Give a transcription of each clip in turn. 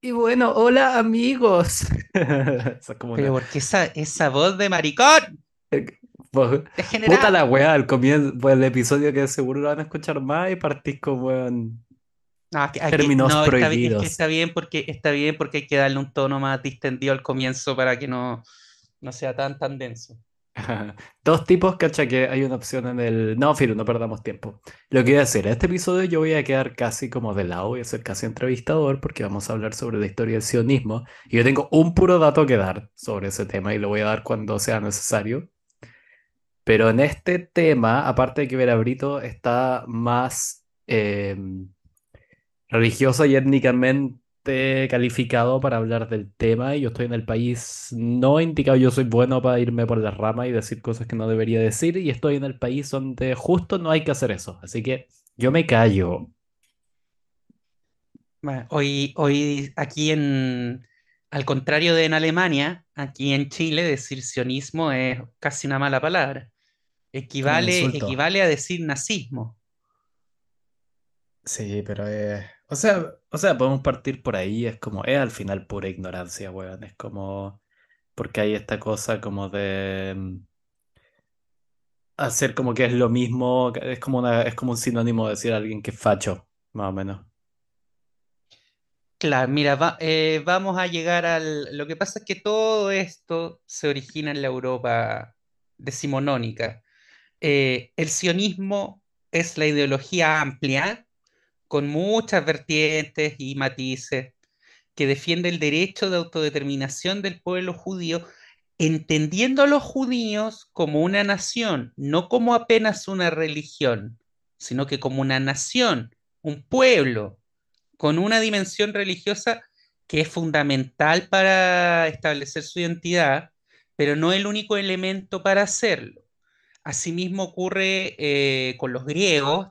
Y bueno, hola amigos. Esa es como Pero una... porque esa, esa voz de maricón, Pu- Puta la weá, al comienzo, pues el episodio que seguro lo van a escuchar más y partís con weón, No, aquí, aquí- términos no, está, bi- es que prohibidos. está bien porque está bien porque hay que darle un tono más distendido al comienzo para que no, no sea tan tan denso. Dos tipos, cacha, que hay una opción en el... No, Filo, no perdamos tiempo. Lo que voy a hacer, en este episodio yo voy a quedar casi como de lado, voy a ser casi entrevistador porque vamos a hablar sobre la historia del sionismo. Y yo tengo un puro dato que dar sobre ese tema y lo voy a dar cuando sea necesario. Pero en este tema, aparte de que ver a Brito está más eh, religiosa y étnicamente calificado para hablar del tema, y yo estoy en el país no indicado, yo soy bueno para irme por las ramas y decir cosas que no debería decir, y estoy en el país donde justo no hay que hacer eso. Así que yo me callo. Bueno, hoy, hoy aquí en, al contrario de en Alemania, aquí en Chile decir sionismo es casi una mala palabra. Equivale, equivale a decir nazismo. Sí, pero eh, o sea, o sea, podemos partir por ahí, es como, es al final pura ignorancia, weón, es como, porque hay esta cosa como de, mm, hacer como que es lo mismo, es como una, es como un sinónimo de decir a alguien que es facho, más o menos. Claro, mira, eh, vamos a llegar al... Lo que pasa es que todo esto se origina en la Europa decimonónica. Eh, el sionismo es la ideología amplia, con muchas vertientes y matices, que defiende el derecho de autodeterminación del pueblo judío, entendiendo a los judíos como una nación, no como apenas una religión, sino que como una nación, un pueblo con una dimensión religiosa que es fundamental para establecer su identidad, pero no el único elemento para hacerlo. Asimismo ocurre eh, con los griegos,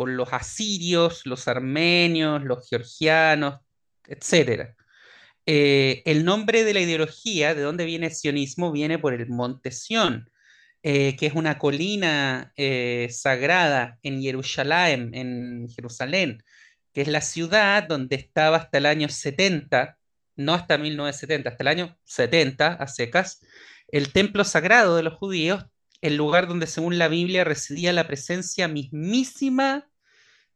con los asirios, los armenios, los georgianos, etcétera. Eh, el nombre de la ideología, de dónde viene el sionismo, viene por el monte Sión, eh, que es una colina eh, sagrada en Jerusalén, en Jerusalén, que es la ciudad donde estaba hasta el año 70, no hasta 1970, hasta el año 70, a secas, el templo sagrado de los judíos, el lugar donde según la Biblia residía la presencia mismísima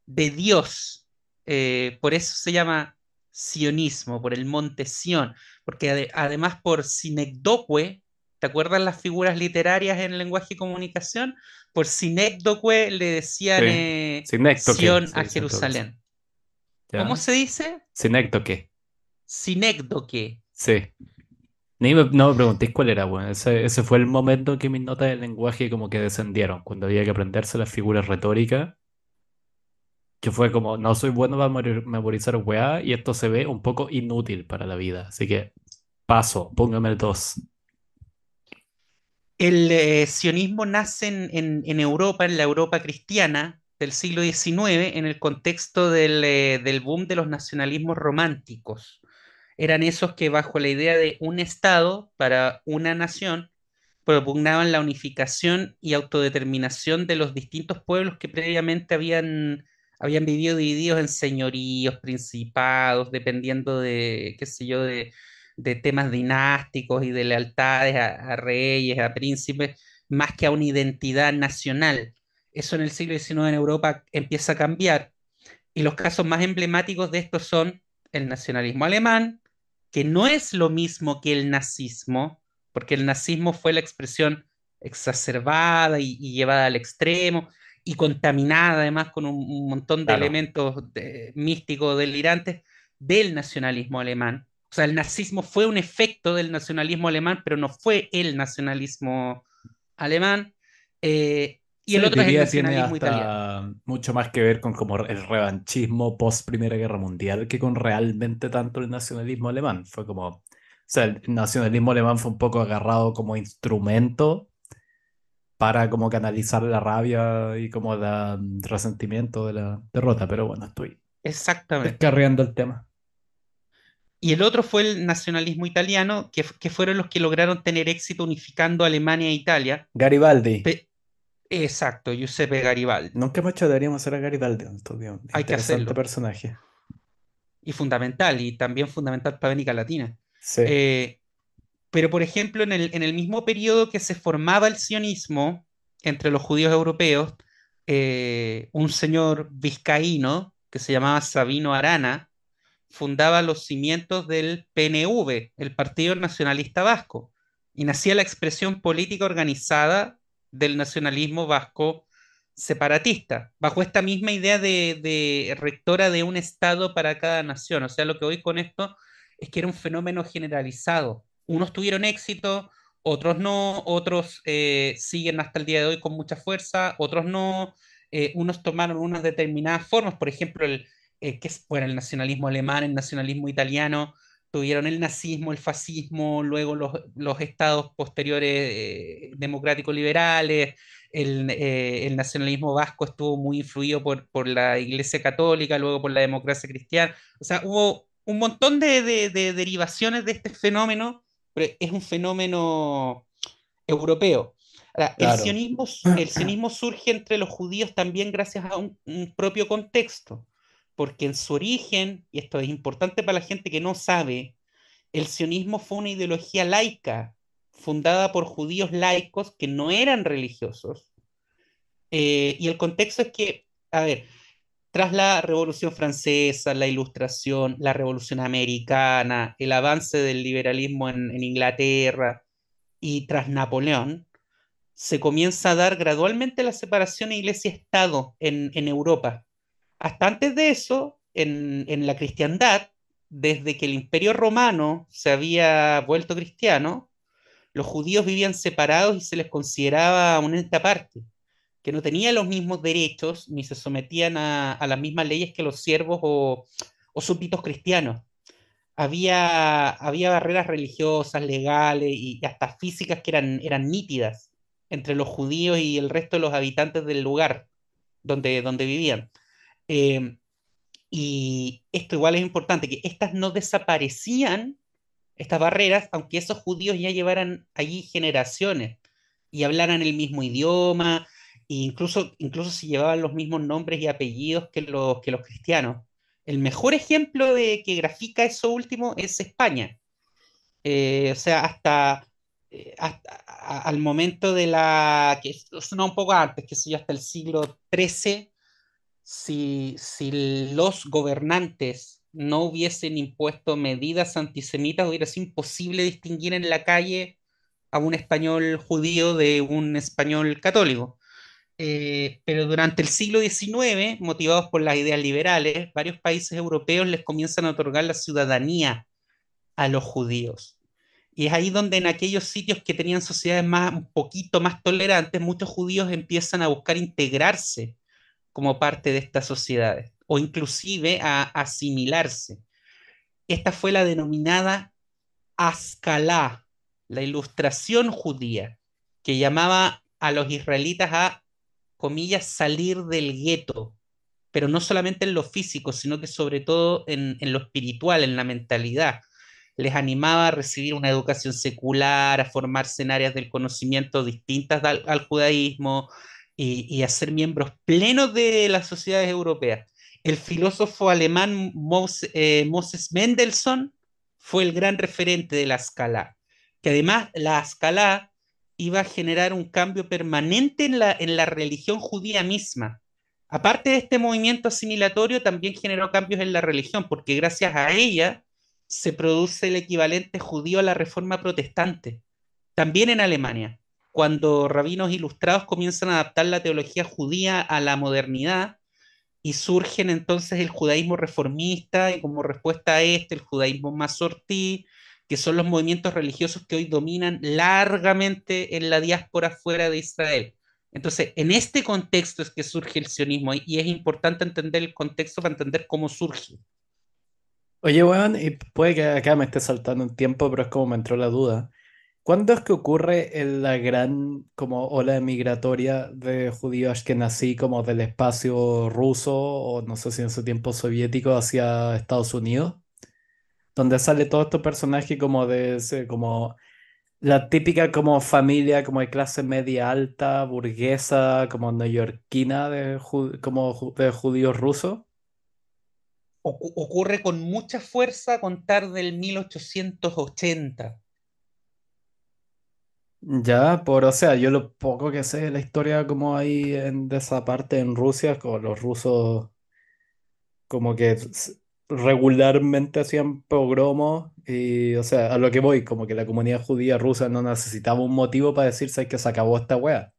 de Dios. Eh, por eso se llama sionismo, por el monte Sión, porque ade- además por sinecdoque, ¿te acuerdas las figuras literarias en el lenguaje y comunicación? Por sinecdoque le decían Sí. eh, se a. Jerusalén. ¿Cómo se dice? Sinéctoque, Sinecdoque. sí. Ni me- no me preguntéis cuál era, weón. Ese, ese fue el momento en que mis notas de lenguaje como que descendieron, cuando había que aprenderse las figuras retóricas, que fue como, no soy bueno para memori- memorizar weá, y esto se ve un poco inútil para la vida. Así que paso, póngame el 2. El eh, sionismo nace en, en- en Europa, en la Europa cristiana del siglo XIX, en el contexto del, eh, del boom de los nacionalismos románticos. Eran esos que bajo la idea de un Estado para una nación propugnaban la unificación y autodeterminación de los distintos pueblos que previamente habían, habían vivido divididos en señoríos, principados, dependiendo de, qué sé yo, de, temas dinásticos y de lealtades a, reyes, a príncipes, más que a una identidad nacional. Eso en el siglo XIX en Europa empieza a cambiar y los casos más emblemáticos de esto son el nacionalismo alemán, que no es lo mismo que el nazismo, porque el nazismo fue la expresión exacerbada y llevada al extremo y contaminada además con un, un montón de Claro. elementos de- místicos delirantes del nacionalismo alemán. O sea, el nazismo fue un efecto del nacionalismo alemán, pero no fue el nacionalismo alemán. Eh, y el Sí, otro es el nacionalismo italiano. mucho más que ver con como el revanchismo post Primera Guerra Mundial que con realmente tanto el nacionalismo alemán. Fue como, o sea, el nacionalismo alemán fue un poco agarrado como instrumento para como canalizar la rabia y como el resentimiento de la derrota. Pero bueno, estoy Exactamente. descarriando el tema. Y el otro fue el nacionalismo italiano, que, que fueron los que lograron tener éxito unificando Alemania e Italia. Garibaldi. Pe- Exacto, Giuseppe Garibaldi. Nunca hecho deberíamos hacer a Garibaldi. días. Hay que hacerlo. personaje. y fundamental, y también fundamental para América Latina. Sí, Eh, pero, por ejemplo, en el, en el mismo periodo que se formaba el sionismo entre los judíos europeos, eh, un señor vizcaíno que se llamaba Sabino Arana fundaba los cimientos del PNV, el Partido Nacionalista Vasco, y nacía la expresión política organizada del nacionalismo vasco separatista, bajo esta misma idea de, de rectora de un Estado para cada nación. O sea, lo que voy con esto es que era un fenómeno generalizado. Unos tuvieron éxito, otros no, otros eh, siguen hasta el día de hoy con mucha fuerza, otros no. Eh, unos tomaron unas determinadas formas, por ejemplo, el, eh, es, el nacionalismo alemán, el nacionalismo italiano, tuvieron el nazismo, el fascismo, luego los, los estados posteriores eh, democráticos liberales, el, nacionalismo vasco estuvo muy influido por, por, la Iglesia Católica, luego por la democracia cristiana. O sea, hubo un montón de, de derivaciones de este fenómeno, pero es un fenómeno europeo. Ahora, el, sionismo, el sionismo surge entre los judíos también gracias a un, un propio contexto porque en su origen, y esto es importante para la gente que no sabe, el sionismo fue una ideología laica, fundada por judíos laicos que no eran religiosos. Eh, y el contexto es que, a ver, tras la Revolución Francesa, la Ilustración, la Revolución Americana, el avance del liberalismo en, Inglaterra y tras Napoleón, se comienza a dar gradualmente la separación iglesia-estado en, Europa. Hasta antes de eso, en, en, la cristiandad, desde que el imperio romano se había vuelto cristiano, los judíos vivían separados y se les consideraba una ente aparte, que no tenía los mismos derechos ni se sometían a, las mismas leyes que los siervos o, o súbditos cristianos. Había, había barreras religiosas, legales y hasta físicas que eran, eran nítidas entre los judíos y el resto de los habitantes del lugar donde, donde vivían. Eh, y esto igual es importante, que estas no desaparecían, estas barreras, aunque esos judíos ya llevaran allí generaciones y hablaran el mismo idioma, incluso, incluso si llevaban los mismos nombres y apellidos que los, que los cristianos. El mejor ejemplo de que grafica eso último es España. Eh, o sea, hasta, eh, hasta al momento de la, que no un poco antes, que sé yo, hasta el siglo XIII, si, si los gobernantes no hubiesen impuesto medidas antisemitas, hubiera sido imposible distinguir en la calle a un español judío de un español católico. Eh, pero durante el siglo XIX, motivados por las ideas liberales, varios países europeos les comienzan a otorgar la ciudadanía a los judíos. Y es ahí donde en aquellos sitios que tenían sociedades más, un poquito más tolerantes, muchos judíos empiezan a buscar integrarse como parte de estas sociedades o inclusive a asimilarse. Esta fue la denominada Ascalá, la ilustración judía, que llamaba a los israelitas a, comillas, salir del gueto, pero no solamente en lo físico, sino que sobre todo en, en lo espiritual, en la mentalidad. Les animaba a recibir una educación secular, a formarse en áreas del conocimiento distintas al, al judaísmo, y, y, a ser miembros plenos de las sociedades europeas. El filósofo alemán Moses, eh, Moses Mendelssohn fue el gran referente de la escala, que además la escala iba a generar un cambio permanente en la, en la religión judía misma. Aparte de este movimiento asimilatorio, también generó cambios en la religión, porque gracias a ella se produce el equivalente judío a la reforma protestante, también en Alemania cuando rabinos ilustrados comienzan a adaptar la teología judía a la modernidad y surgen entonces el judaísmo reformista y como respuesta a este el judaísmo masortí, que son los movimientos religiosos que hoy dominan largamente en la diáspora fuera de Israel. Entonces, en este contexto es que surge el sionismo y es importante entender el contexto para entender cómo surge. Oye, weón, y puede que acá me esté saltando un tiempo, pero es como me entró la duda. ¿Cuándo es que ocurre la gran como ola migratoria de judíos ashkenazí como del espacio ruso o no sé si en su tiempo soviético hacia Estados Unidos? Donde sale todo este personaje como de ese, como la típica como familia como de clase media alta, burguesa, como neoyorquina de, como de judíos rusos. ocurre con mucha fuerza contar del 1880. Ya, por, o sea, yo lo poco que sé de la historia como hay en de esa parte en Rusia, como los rusos como que regularmente hacían pogromos y, o sea, a lo que voy, como que la comunidad judía rusa no necesitaba un motivo para decirse que se acabó esta wea.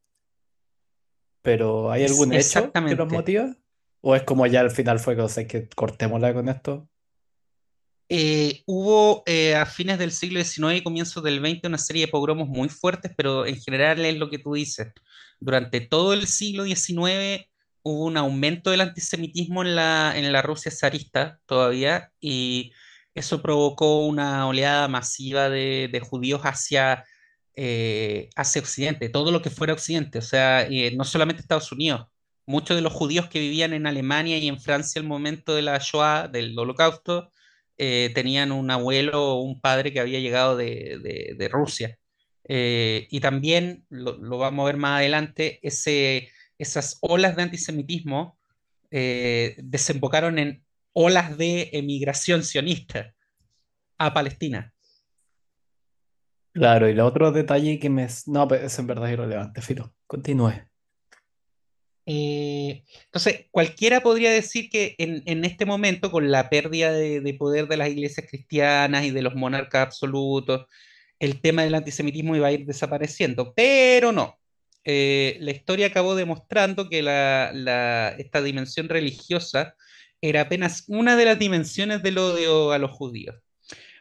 Pero ¿hay algún hecho que los motiva? ¿O es como ya al final fue cosa que cortémosla con esto? Eh, hubo eh, a fines del siglo XIX y comienzos del XX una serie de pogromos muy fuertes, pero en general es lo que tú dices. Durante todo el siglo XIX hubo un aumento del antisemitismo en la, en la Rusia zarista todavía y eso provocó una oleada masiva de, de judíos hacia, eh, hacia Occidente, todo lo que fuera Occidente, o sea, eh, no solamente Estados Unidos. Muchos de los judíos que vivían en Alemania y en Francia al momento de la Shoah, del Holocausto, eh, tenían un abuelo o un padre que había llegado de, de- Rusia. Y también, lo, lo vamos a ver más adelante, ese, esas olas de antisemitismo eh, desembocaron en olas de emigración sionista a Palestina. Claro, y el otro detalle que me... No, pero es en verdad irrelevante, filo. Continúe. Eh, entonces, cualquiera podría decir que en, en este momento, con la pérdida de, de poder de las iglesias cristianas y de los monarcas absolutos, el tema del antisemitismo iba a ir desapareciendo, pero no. Eh, la historia acabó demostrando que esta dimensión religiosa era apenas una de las dimensiones del odio a los judíos.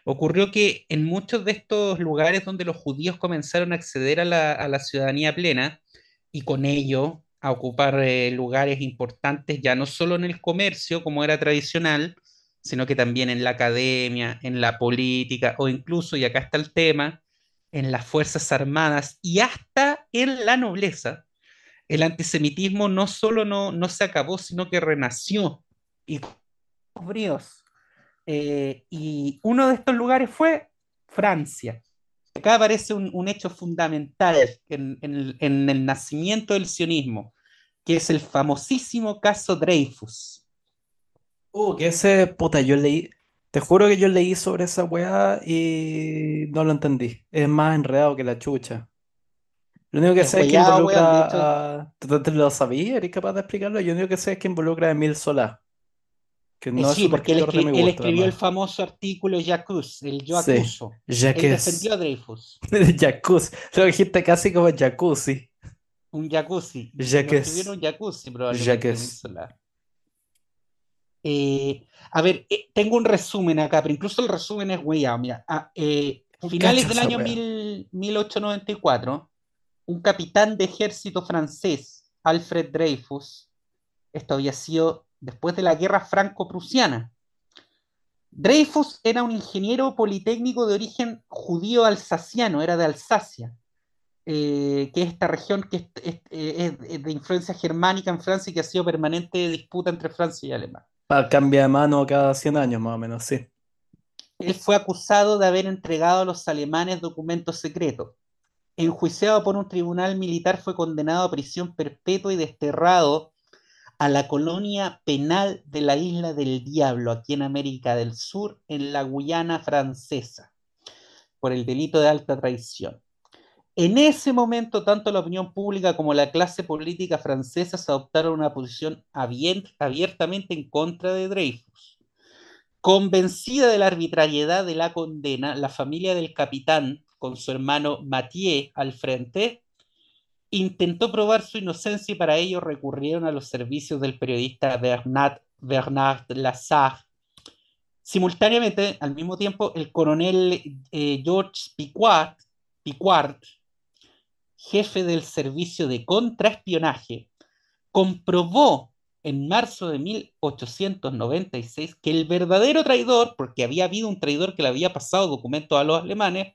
Ocurrió que en muchos de estos lugares donde los judíos comenzaron a acceder a la, a la ciudadanía plena y con ello a ocupar eh, lugares importantes ya no solo en el comercio como era tradicional, sino que también en la academia, en la política o incluso, y acá está el tema, en las Fuerzas Armadas y hasta en la nobleza, el antisemitismo no solo no, no se acabó, sino que renació. Y bríos. Eh, y uno de estos lugares fue Francia. Acá aparece un, un hecho fundamental en, en el, en el nacimiento del sionismo, que es el famosísimo caso Dreyfus. Uh, que ese, puta, yo leí... Te juro que yo leí sobre esa weá y no lo entendí. Es más enredado que la chucha. Lo único que sé es que weón. Involucra a... ¿Tú te lo sabías? ¿Eres capaz de explicarlo? Yo lo único que sé es que involucra a Emile Solá, que eh, no es sí, un porque él, escritor de mi escri- él gusto, escribió el además. famoso artículo J'accuse, el yo Sí, acuso. Él Jacques. defendió a Dreyfus, Jacuzzi. Lo dijiste casi como jacuzzi. un jacuzzi. Lo escribió en Jacques. un jacuzzi probablemente. Solá. Eh, a ver, eh, tengo un resumen acá, pero incluso el resumen es hueado. Mira, a eh, finales del año. 1000 1894, un capitán de ejército francés, Alfred Dreyfus, esto había sido después de la guerra franco-prusiana. Dreyfus era un ingeniero politécnico de origen judío alsaciano, era de Alsacia, eh, que es esta región que es, es- es- es de influencia germánica en Francia y que ha sido permanente disputa entre Francia y Alemania. Pa- Cambia de mano cada 100 años más o menos, sí. Él fue acusado de haber entregado a los alemanes documentos secretos. Enjuiciado por un tribunal militar, fue condenado a prisión perpetua y desterrado a la colonia penal de la Isla del Diablo, aquí en América del Sur, en la Guyana francesa, por el delito de alta traición. En ese momento, tanto la opinión pública como la clase política francesa se adoptaron una posición abier- abiertamente en contra de Dreyfus. Convencida de la arbitrariedad de la condena, la familia del capitán, con su hermano Mathieu al frente, intentó probar su inocencia y para ello recurrieron a los servicios del periodista Bernard, Bernard Lazare. Simultáneamente, al mismo tiempo, el coronel eh, Georges Piquart, jefe del servicio de contraespionaje, comprobó en marzo de 1896 que el verdadero traidor, porque había habido un traidor que le había pasado documentos a los alemanes,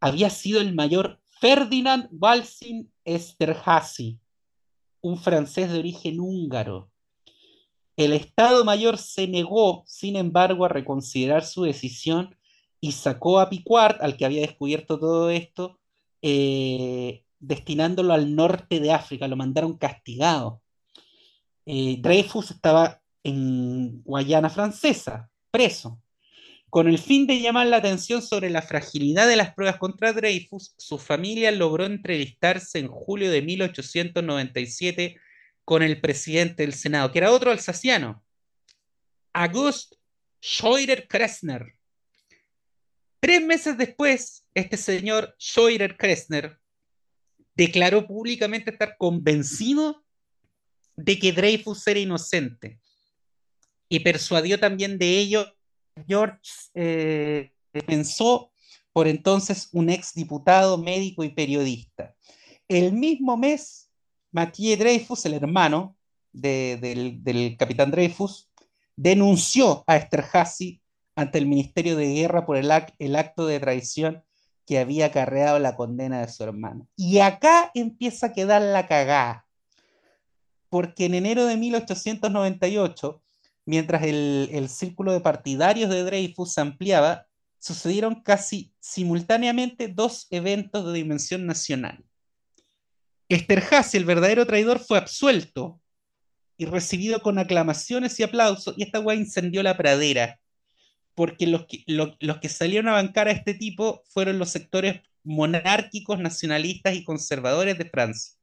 había sido el mayor Ferdinand Walsin Esterhazy, un francés de origen húngaro. El Estado Mayor se negó, sin embargo, a reconsiderar su decisión y sacó a Piquart, al que había descubierto todo esto, eh, destinándolo al norte de África, lo mandaron castigado. Eh, Dreyfus estaba en Guayana Francesa, preso. Con el fin de llamar la atención sobre la fragilidad de las pruebas contra Dreyfus, su familia logró entrevistarse en julio de 1897 con el presidente del Senado, que era otro alsaciano, August Scheurer-Kressner. Tres meses después, este señor Scheurer-Kressner declaró públicamente estar convencido de que Dreyfus era inocente y persuadió también de ello George eh, pensó por entonces un ex diputado, médico y periodista. El mismo mes, Mathieu Dreyfus, el hermano de, del, capitán Dreyfus, denunció a Esterhazy ante el Ministerio de Guerra por el acto de traición que había acarreado la condena de su hermano. Y acá empieza a quedar la cagada, porque en enero de 1898 mientras el, el, círculo de partidarios de Dreyfus ampliaba, sucedieron casi simultáneamente dos eventos de dimensión nacional. Esterhazy, el verdadero traidor, fue absuelto y recibido con aclamaciones y aplausos, y esta weá incendió la pradera, porque los que, lo, los que salieron a bancar a este tipo fueron los sectores monárquicos, nacionalistas y conservadores de Francia.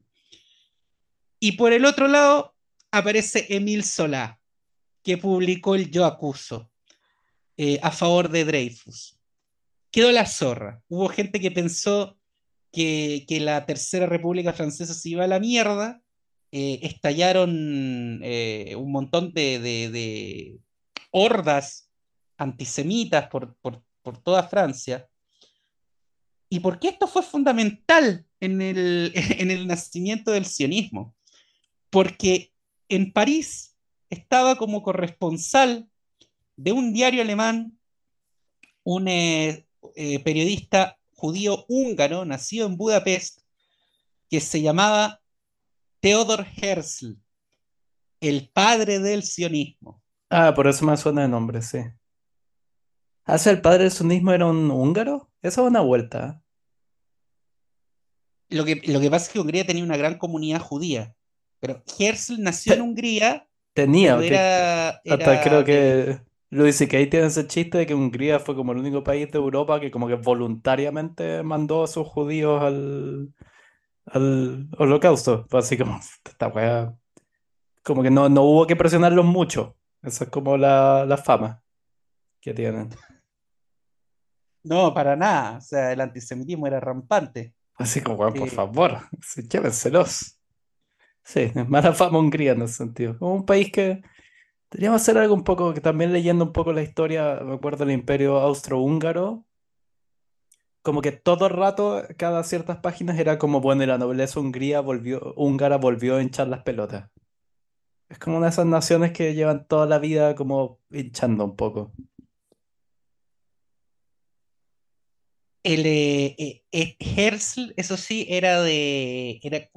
Y por el otro lado aparece Émile Zola, que publicó el Yo Acuso eh, a favor de Dreyfus. Quedó la zorra. Hubo gente que pensó que, la Tercera República Francesa se iba a la mierda. Eh, estallaron eh, un montón de, hordas antisemitas por, por, por toda Francia. ¿Y por qué esto fue fundamental en el, en el nacimiento del sionismo? Porque en París estaba como corresponsal de un diario alemán, un eh, eh, periodista judío húngaro, nacido en Budapest, que se llamaba Theodor Herzl, el padre del sionismo. Ah, por eso me suena de nombre, sí. ¿Hace el padre del sionismo era un húngaro? Esa es una vuelta. Lo que, lo que pasa es que Hungría tenía una gran comunidad judía, pero Herzl nació en Hungría Tenía, pero que- era, hasta era creo que Luis y Kay tiene ese chiste de que Hungría fue como el único país de Europa que como que voluntariamente mandó a sus judíos al, al holocausto. Fue así como, esta wea, como que no, no hubo que presionarlos mucho. Esa es como la, la fama que tienen. No, para nada. O sea, el antisemitismo era rampante. Así como, weón, por Eh, favor, llévenselos. Sí, mala fama Hungría en ese sentido. Como un país que deberíamos hacer algo un poco, que también leyendo un poco la historia, me acuerdo del Imperio Austrohúngaro, como que todo el rato, cada ciertas páginas era como, bueno, y la nobleza hungría volvió, húngara volvió a hinchar las pelotas. Es como una de esas naciones que llevan toda la vida como hinchando un poco. El eh, eh, eh, Herzl, eso sí, era de,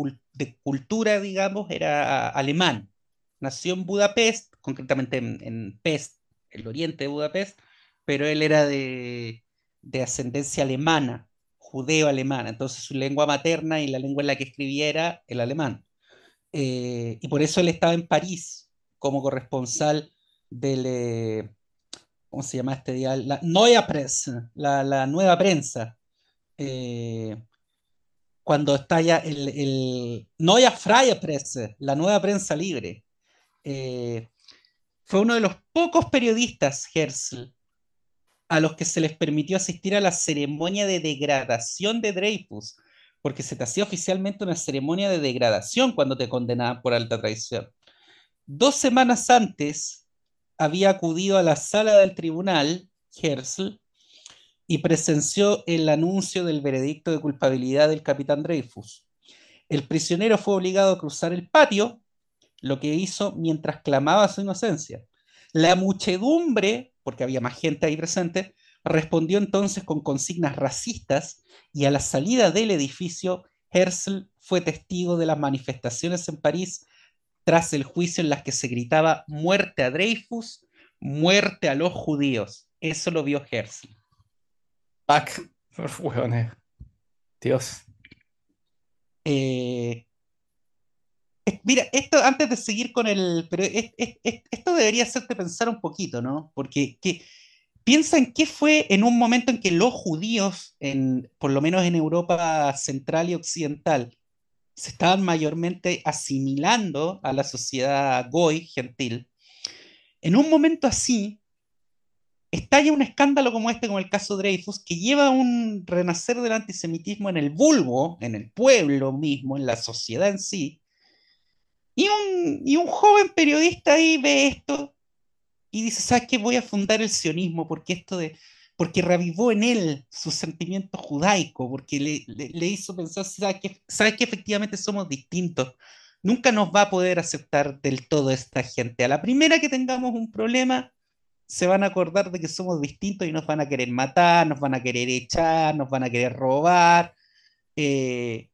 cultura, digamos, era alemán. Nació en Budapest, concretamente en, Pest, el oriente de Budapest, pero él era de, de ascendencia alemana, judeo-alemana. Entonces su lengua materna y la lengua en la que escribía era el alemán. Y por eso él estaba en París como corresponsal del, ¿cómo se llama este día? La Neue Presse, la, nueva prensa. Cuando estalla el, el Neue Freie Presse, la nueva prensa libre. Eh, fue uno de los pocos periodistas, Herzl, a los que se les permitió asistir a la ceremonia de degradación de Dreyfus, porque se te hacía oficialmente una ceremonia de degradación cuando te condenaban por alta traición. Dos semanas antes había acudido a la sala del tribunal, Herzl, y presenció el anuncio del veredicto de culpabilidad del capitán Dreyfus. El prisionero fue obligado a cruzar el patio, lo que hizo mientras clamaba su inocencia. La muchedumbre, porque había más gente ahí presente, respondió entonces con consignas racistas y a la salida del edificio, Herzl fue testigo de las manifestaciones en París tras el juicio en las que se gritaba muerte a Dreyfus, muerte a los judíos. Eso lo vio Herzl. Pac, hueones. Dios. Eh, Mira, esto antes de seguir con el, pero es- es- es- esto debería hacerte pensar un poquito, ¿no? Porque que, piensa en qué fue en un momento en que los judíos, en, por lo menos en Europa central y occidental, se estaban mayormente asimilando a la sociedad goy, gentil. En un momento así, estalla un escándalo como este, como el caso Dreyfus, que lleva a un renacer del antisemitismo en el vulgo, en el pueblo mismo, en la sociedad en sí. Y un, y un joven periodista ahí ve esto y dice, ¿sabes qué? Voy a fundar el sionismo porque esto de, porque revivó en él su sentimiento judaico, porque le, hizo pensar, ¿sabes qué? ¿sabes que efectivamente somos distintos? Nunca nos va a poder aceptar del todo esta gente. A la primera que tengamos un problema, se van a acordar de que somos distintos y nos van a querer matar, nos van a querer echar, nos van a querer robar. Eh,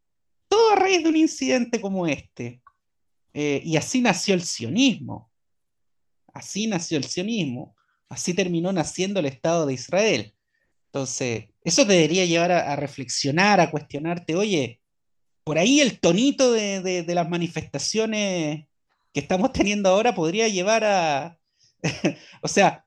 todo a raíz de un incidente como este. Eh, y así nació el sionismo. Así nació el sionismo. Así terminó naciendo el Estado de Israel. Entonces, eso te debería llevar a, reflexionar, a cuestionarte, oye, por ahí el tonito de, de las manifestaciones que estamos teniendo ahora podría llevar a, o sea,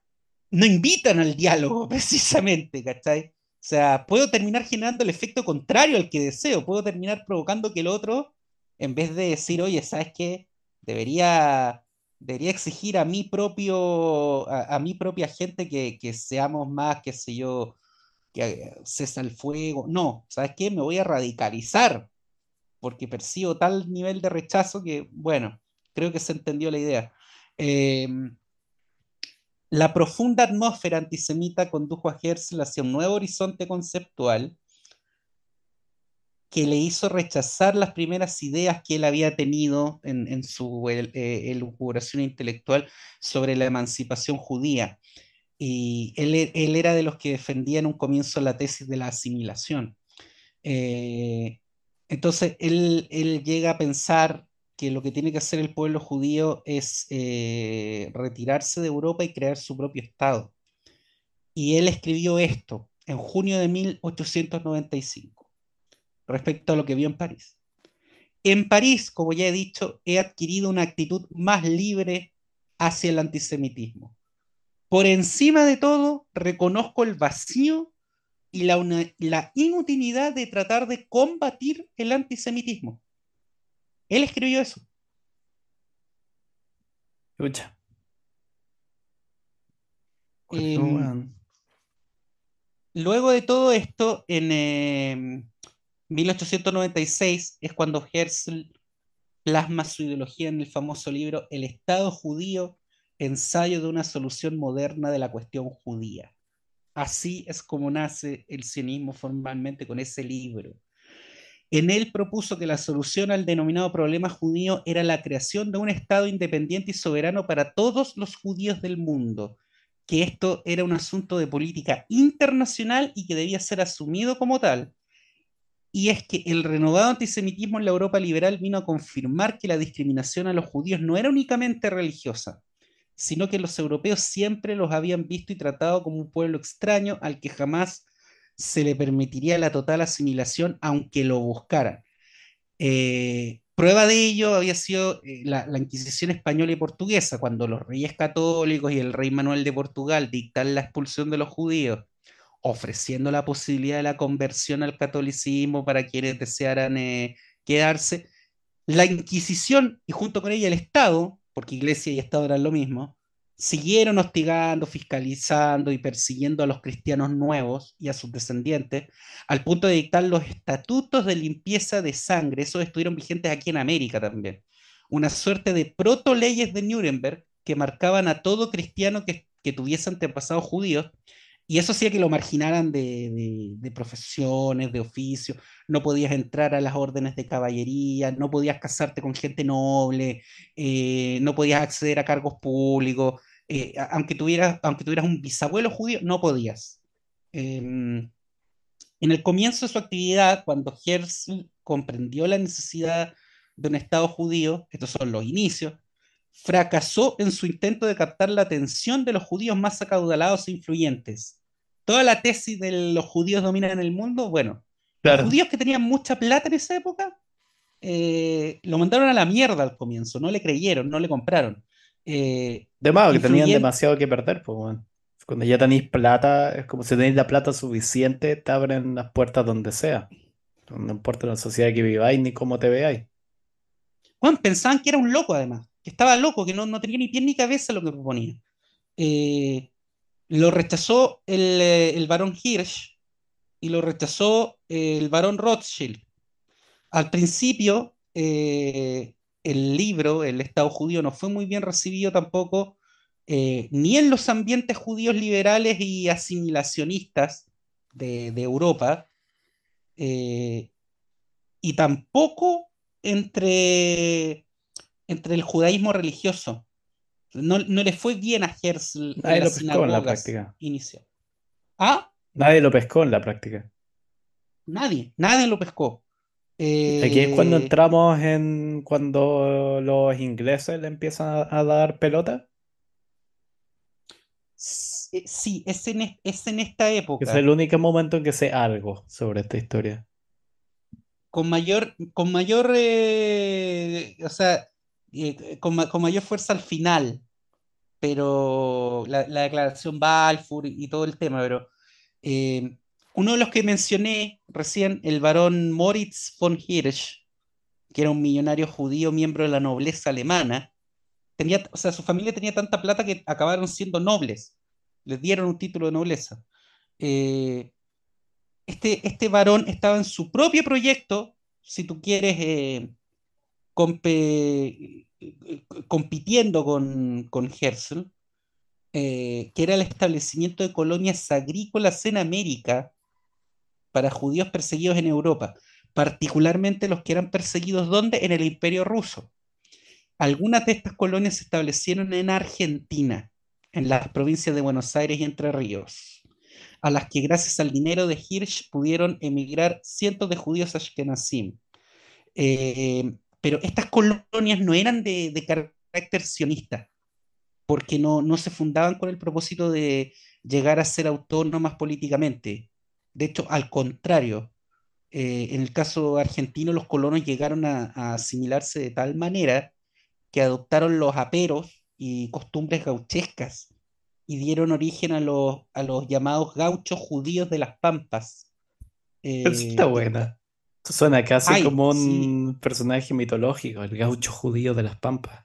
no invitan al diálogo precisamente, ¿cachai? O sea, puedo terminar generando el efecto contrario al que deseo, puedo terminar provocando que el otro, en vez de decir, oye, ¿sabes qué? Debería, debería exigir a mi propio, a, mi propia gente que, que seamos más, qué sé yo, que cesa el fuego. No, ¿sabes qué? Me voy a radicalizar porque percibo tal nivel de rechazo que, bueno, creo que se entendió la idea. Eh, la profunda atmósfera antisemita condujo a Herzl hacia un nuevo horizonte conceptual que le hizo rechazar las primeras ideas que él había tenido en, su el, eh, elucubración intelectual sobre la emancipación judía. Y él, él, era de los que defendía en un comienzo la tesis de la asimilación. Eh, entonces, él, él, llega a pensar que lo que tiene que hacer el pueblo judío es eh, retirarse de Europa y crear su propio Estado. Y él escribió esto en junio de 1895, respecto a lo que vio en París. En París, como ya he dicho, he adquirido una actitud más libre hacia el antisemitismo. Por encima de todo, reconozco el vacío y la, una, la, inutilidad de tratar de combatir el antisemitismo. Él escribió eso. Escucha. Eh, luego de todo esto, en eh, 1896 es cuando Herzl plasma su ideología en el famoso libro El Estado judío, ensayo de una solución moderna de la cuestión judía. Así es como nace el sionismo formalmente con ese libro. En él propuso que la solución al denominado problema judío era la creación de un Estado independiente y soberano para todos los judíos del mundo, que esto era un asunto de política internacional y que debía ser asumido como tal. Y es que el renovado antisemitismo en la Europa liberal vino a confirmar que la discriminación a los judíos no era únicamente religiosa, sino que los europeos siempre los habían visto y tratado como un pueblo extraño al que jamás se le permitiría la total asimilación, aunque lo buscaran. Eh, prueba de ello había sido eh, la, la, Inquisición española y portuguesa, cuando los reyes católicos y el rey Manuel de Portugal dictan la expulsión de los judíos, ofreciendo la posibilidad de la conversión al catolicismo para quienes desearan eh, quedarse. La Inquisición y junto con ella el Estado, porque Iglesia y Estado eran lo mismo, siguieron hostigando, fiscalizando y persiguiendo a los cristianos nuevos y a sus descendientes, al punto de dictar los estatutos de limpieza de sangre. Esos estuvieron vigentes aquí en América también. Una suerte de proto leyes de Nuremberg que marcaban a todo cristiano que, que tuviese antepasados judíos, y eso hacía que lo marginaran de, profesiones, de oficio, no podías entrar a las órdenes de caballería, no podías casarte con gente noble, eh, no podías acceder a cargos públicos, eh, aunque, tuvieras, aunque tuvieras un bisabuelo judío, no podías. Eh, en el comienzo de su actividad, cuando Herzl comprendió la necesidad de un Estado judío, estos son los inicios, fracasó en su intento de captar la atención de los judíos más acaudalados e influyentes. Toda la tesis de los judíos dominan el mundo, bueno, claro. los judíos que tenían mucha plata en esa época eh, lo mandaron a la mierda al comienzo, no le creyeron, no le compraron. Eh, De más, que tenían demasiado que perder, pues, weón. Cuando ya tenéis plata, es como si tenéis la plata suficiente, te abren las puertas donde sea. No importa la sociedad que viváis ni cómo te veáis. Juan, pensaban que era un loco además, que estaba loco, que no, no tenía ni pie ni cabeza lo que proponía. Eh, lo rechazó el, eh, el barón Hirsch y lo rechazó el barón Rothschild. Al principio, eh, el libro, El Estado judío, no fue muy bien recibido tampoco, eh, ni en los ambientes judíos liberales y asimilacionistas de, de Europa, eh, y tampoco entre, entre el judaísmo religioso. No, no le fue bien a Herzl en Nadie lo las pescó en la práctica. inicial. Ah, Nadie lo pescó en la práctica. nadie, nadie lo pescó. Aquí es cuando Eh, entramos en cuando los ingleses le empiezan a, a dar pelota, eh, sí, es en, es- en esta que es época. el único momento en que sé algo sobre esta historia. con mayor, con mayor, eh, o sea, eh, con, con mayor fuerza al final, pero la, la declaración Balfour y todo el tema, pero eh, uno de los que mencioné recién, el barón Moritz von Hirsch, que era un millonario judío, miembro de la nobleza alemana, tenía, o sea, su familia tenía tanta plata que acabaron siendo nobles, les dieron un título de nobleza. Eh, este, este varón estaba en su propio proyecto, si tú quieres, eh, compitiendo con, con Herzl, eh, que era el establecimiento de colonias agrícolas en América para judíos perseguidos en Europa, particularmente los que eran perseguidos ¿dónde? En el Imperio Ruso. Algunas de estas colonias se establecieron en Argentina, en las provincias de Buenos Aires y Entre Ríos a las que gracias al dinero de Hirsch pudieron emigrar cientos de judíos ashkenazim. Eh, pero estas colonias no eran de, carácter sionista, porque no, no se fundaban con el propósito de llegar a ser autónomas políticamente. De hecho, al contrario, eh, en el caso argentino, los colonos llegaron a, asimilarse de tal manera que adoptaron los aperos y costumbres gauchescas y dieron origen a los, a los llamados gauchos judíos de las Pampas. Está Eh, de- buena. Suena casi ay, como sí, un personaje mitológico, el gaucho judío de las Pampas.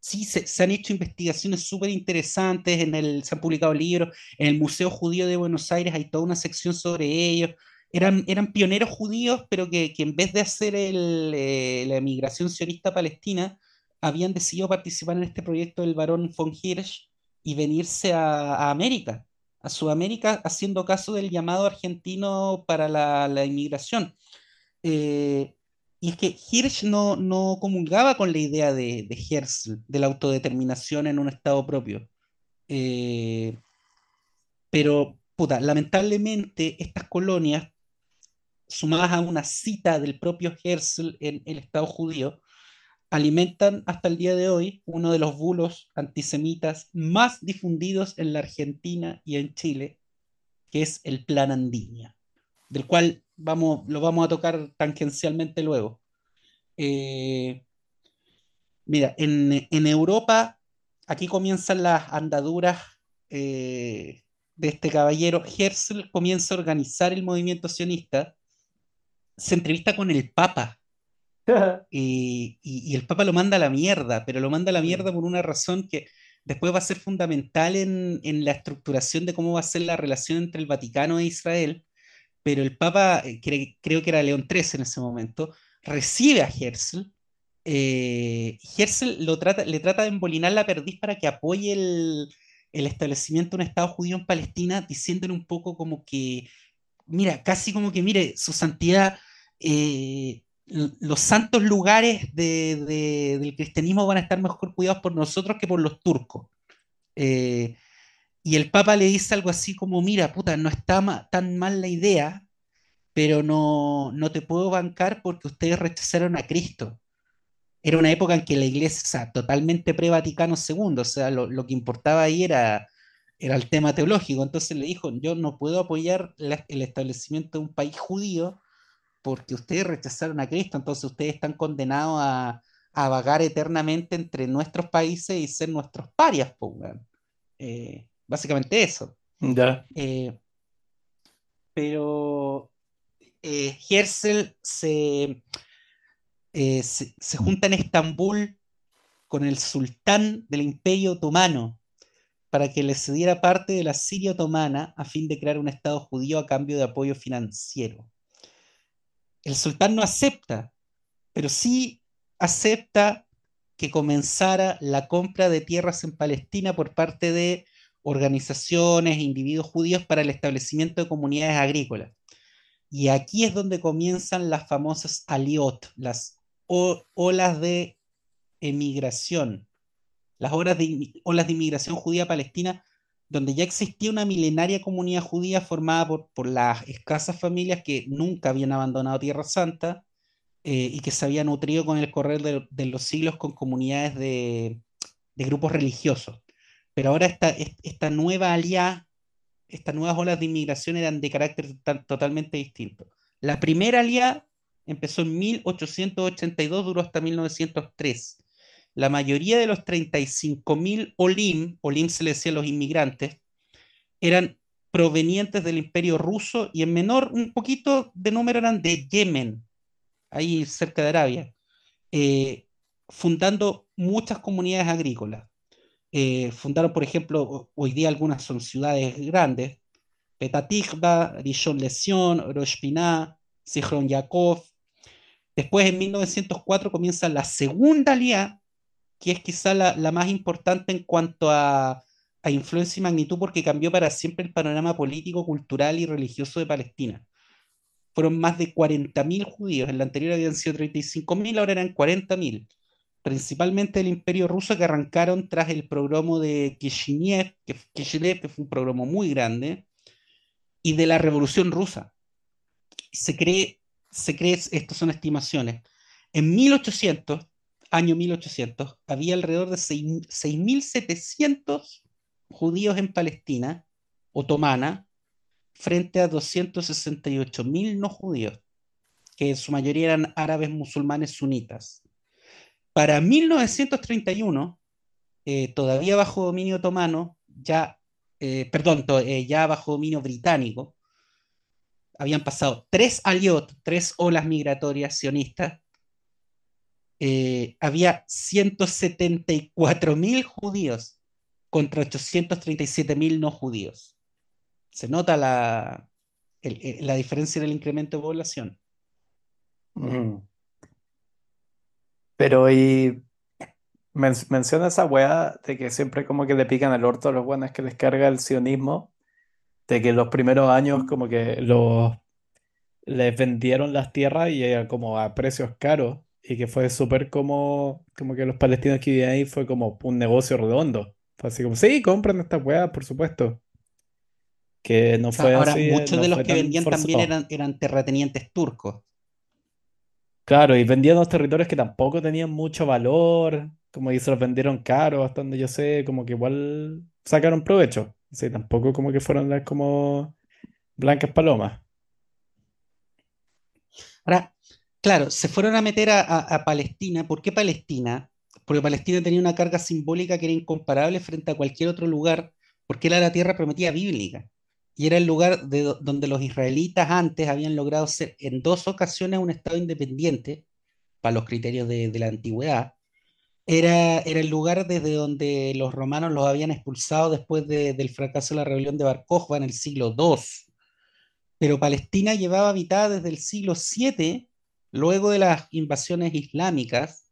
sí, se, se han hecho investigaciones súper interesantes, en el, se han publicado libros, en el Museo Judío de Buenos Aires hay toda una sección sobre ellos. Eran, eran pioneros judíos, pero que, que en vez de hacer el, eh, la emigración sionista palestina, habían decidido participar en este proyecto del barón von Hirsch y venirse a, a América, a Sudamérica, haciendo caso del llamado argentino para la, la inmigración. Eh, y es que Hirsch no, no comulgaba con la idea de, de Herzl, de la autodeterminación en un estado propio. Eh, pero, puta, lamentablemente estas colonias, sumadas a una cita del propio Herzl en el Estado judío, alimentan hasta el día de hoy uno de los bulos antisemitas más difundidos en la Argentina y en Chile, que es el Plan Andiña, del cual vamos, lo vamos a tocar tangencialmente luego. Eh, mira, en, Europa, aquí comienzan las andaduras eh, de este caballero. Herzl comienza a organizar el movimiento sionista, se entrevista con el Papa y, y- y el Papa lo manda a la mierda, pero lo manda a la mierda por una razón que después va a ser fundamental en, en la estructuración de cómo va a ser la relación entre el Vaticano e Israel. Pero el Papa, eh, cre- creo que era León XIII en ese momento, recibe a Herzl. eh, Herzl lo trata, le trata de embolinar la perdiz para que apoye el, el establecimiento de un Estado judío en Palestina, diciéndole un poco como que, mira, casi como que, mire, su santidad, eh, los santos lugares de- de- del cristianismo van a estar mejor cuidados por nosotros que por los turcos. Eh, y el Papa le dice algo así como, mira, puta, no está tan mal la idea, pero no, no te puedo bancar porque ustedes rechazaron a Cristo. Era una época en que la iglesia, o totalmente pre-Vaticano II, o sea, lo, que importaba ahí era, era el tema teológico. Entonces le dijo, yo no puedo apoyar el establecimiento de un país judío porque ustedes rechazaron a Cristo, entonces ustedes están condenados a, a vagar eternamente entre nuestros países y ser nuestros parias, pues, eh, básicamente eso. Ya. Eh, pero eh, Herzl se, se, se, junta en Estambul con el sultán del Imperio Otomano para que le cediera parte de la Siria otomana a fin de crear un Estado judío a cambio de apoyo financiero. El sultán no acepta, pero sí acepta que comenzara la compra de tierras en Palestina por parte de organizaciones individuos judíos para el establecimiento de comunidades agrícolas. Y aquí es donde comienzan las famosas aliot, las olas de emigración, las olas de, olas de inmigración judía palestina, donde ya existía una milenaria comunidad judía formada por, por las escasas familias que nunca habían abandonado Tierra Santa eh, y que se había nutrido con el correr de, los siglos con comunidades de, de, grupos religiosos. Pero ahora esta, esta nueva alianza, estas nuevas olas de inmigración eran de carácter totalmente distinto. La primera alianza empezó en 1882, duró hasta 1903. La mayoría de los 35.000 olim, olim se le decía a los inmigrantes, eran provenientes del imperio ruso y en menor, un poquito de número eran de Yemen, ahí cerca de Arabia, eh, fundando muchas comunidades agrícolas. Eh, fundaron, por ejemplo, hoy día algunas son ciudades grandes, Petatikba, Rishon Lezion, Rosh Yakov. Después, en 1904, comienza la segunda alianza, que es quizá la, la, más importante en cuanto a, a influencia y magnitud, porque cambió para siempre el panorama político, cultural y religioso de Palestina fueron más de 40.000 judíos. En la anterior habían sido 35.000, ahora eran 40.000. Principalmente del imperio ruso que arrancaron tras el programa de Kishinev, que, que fue un programa muy grande, y de la revolución rusa. Se cree, se cree, estas son estimaciones, en 1800, año 1800, había alrededor de 6.700 judíos en Palestina otomana, frente a 268.000 no judíos, que en su mayoría eran árabes musulmanes sunitas. Para 1931, eh, todavía bajo dominio otomano, ya, eh, perdón, eh, ya bajo dominio británico, habían pasado tres aliot, tres olas migratorias sionistas, había 174.000 judíos contra 837.000 no judíos. Se nota la, la diferencia en el incremento de población. Pero y men menciona esa weá de que siempre como que le pican el orto a los buenos que les carga el sionismo, de que los primeros años como que los les vendieron las tierras y como a precios caros y que fue súper como, como que los palestinos que vivían ahí fue como un negocio redondo. Fue así como, sí, compren esta weá, por supuesto. Que no fue Ahora, así, muchos no de los que vendían también eran, eran terratenientes turcos. Claro, y vendían los territorios que tampoco tenían mucho valor, como que se los vendieron caros, hasta donde yo sé, como que igual sacaron provecho. Sí, tampoco como que fueron las como blancas palomas. Ahora, claro, se fueron a meter a, Palestina. ¿Por qué Palestina? Porque Palestina tenía una carga simbólica que era incomparable frente a cualquier otro lugar, porque era la tierra prometida bíblica. Y era el lugar de do- donde los israelitas antes habían logrado ser en dos ocasiones un estado independiente, para los criterios de, la antigüedad. Era, era el lugar desde donde los romanos los habían expulsado después de- del fracaso de la rebelión de Bar en el siglo II. Pero Palestina llevaba habitada desde el siglo VII, luego de las invasiones islámicas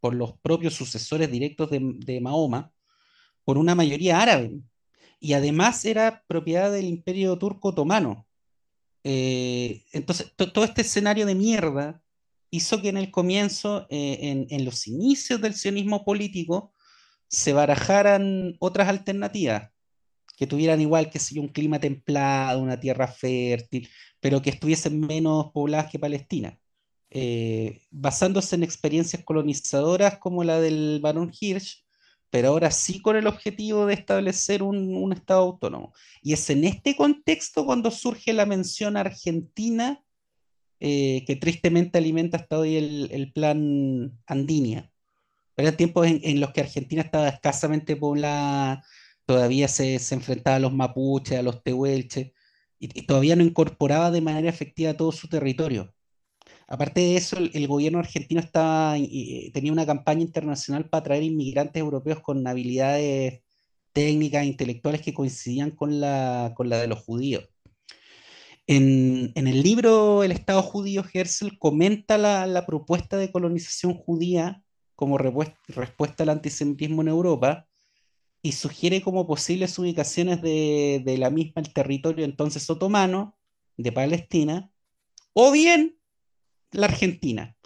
por los propios sucesores directos de, Mahoma, por una mayoría árabe. Y además era propiedad del Imperio Turco Otomano. Eh, entonces, to- todo este escenario de mierda hizo que en el comienzo, eh, en, los inicios del sionismo político, se barajaran otras alternativas que tuvieran igual que si un clima templado, una tierra fértil, pero que estuviesen menos pobladas que Palestina, eh, basándose en experiencias colonizadoras como la del Barón Hirsch, pero ahora sí con el objetivo de establecer un, Estado autónomo. Y es en este contexto cuando surge la mención Argentina eh, que tristemente alimenta hasta hoy el, plan Andinia. Eran tiempos en, en los que Argentina estaba escasamente poblada, todavía se, enfrentaba a los mapuches, a los tehuelches, y todavía no incorporaba de manera efectiva todo su territorio. Aparte de eso, el, gobierno argentino tenía una campaña internacional para atraer inmigrantes europeos con habilidades técnicas e intelectuales que coincidían con la, de los judíos. En, el libro El Estado judío, Herzl comenta la, propuesta de colonización judía como respuesta al antisemitismo en Europa y sugiere como posibles ubicaciones de la misma el territorio entonces otomano de Palestina o bien la Argentina,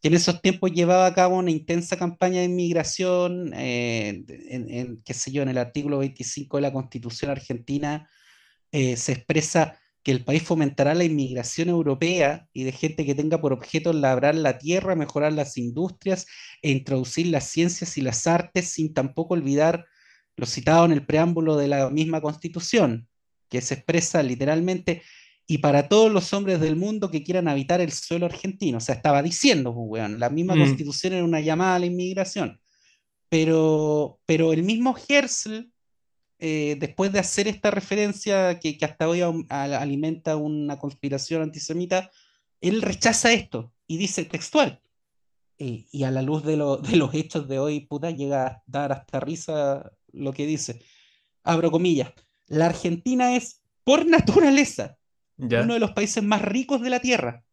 que en esos tiempos llevaba a cabo una intensa campaña de inmigración, eh, en, qué sé yo, en el artículo 25 de la Constitución argentina eh, se expresa que el país fomentará la inmigración europea y de gente que tenga por objeto labrar la tierra, mejorar las industrias e introducir las ciencias y las artes sin tampoco olvidar lo citado en el preámbulo de la misma Constitución, que se expresa literalmente y para todos los hombres del mundo que quieran habitar el suelo argentino. O sea, estaba diciendo, pues, weón, la misma Mm, Constitución era una llamada a la inmigración. Pero, pero el mismo Herzl eh, después de hacer esta referencia que, que hasta hoy aum- al- alimenta una conspiración antisemita, él rechaza esto y dice textual. eh, y a la luz de, lo- de los hechos de hoy, puta, llega a dar hasta risa lo que dice. Abro comillas. La Argentina es, por naturaleza, uno de los países más ricos de la Tierra,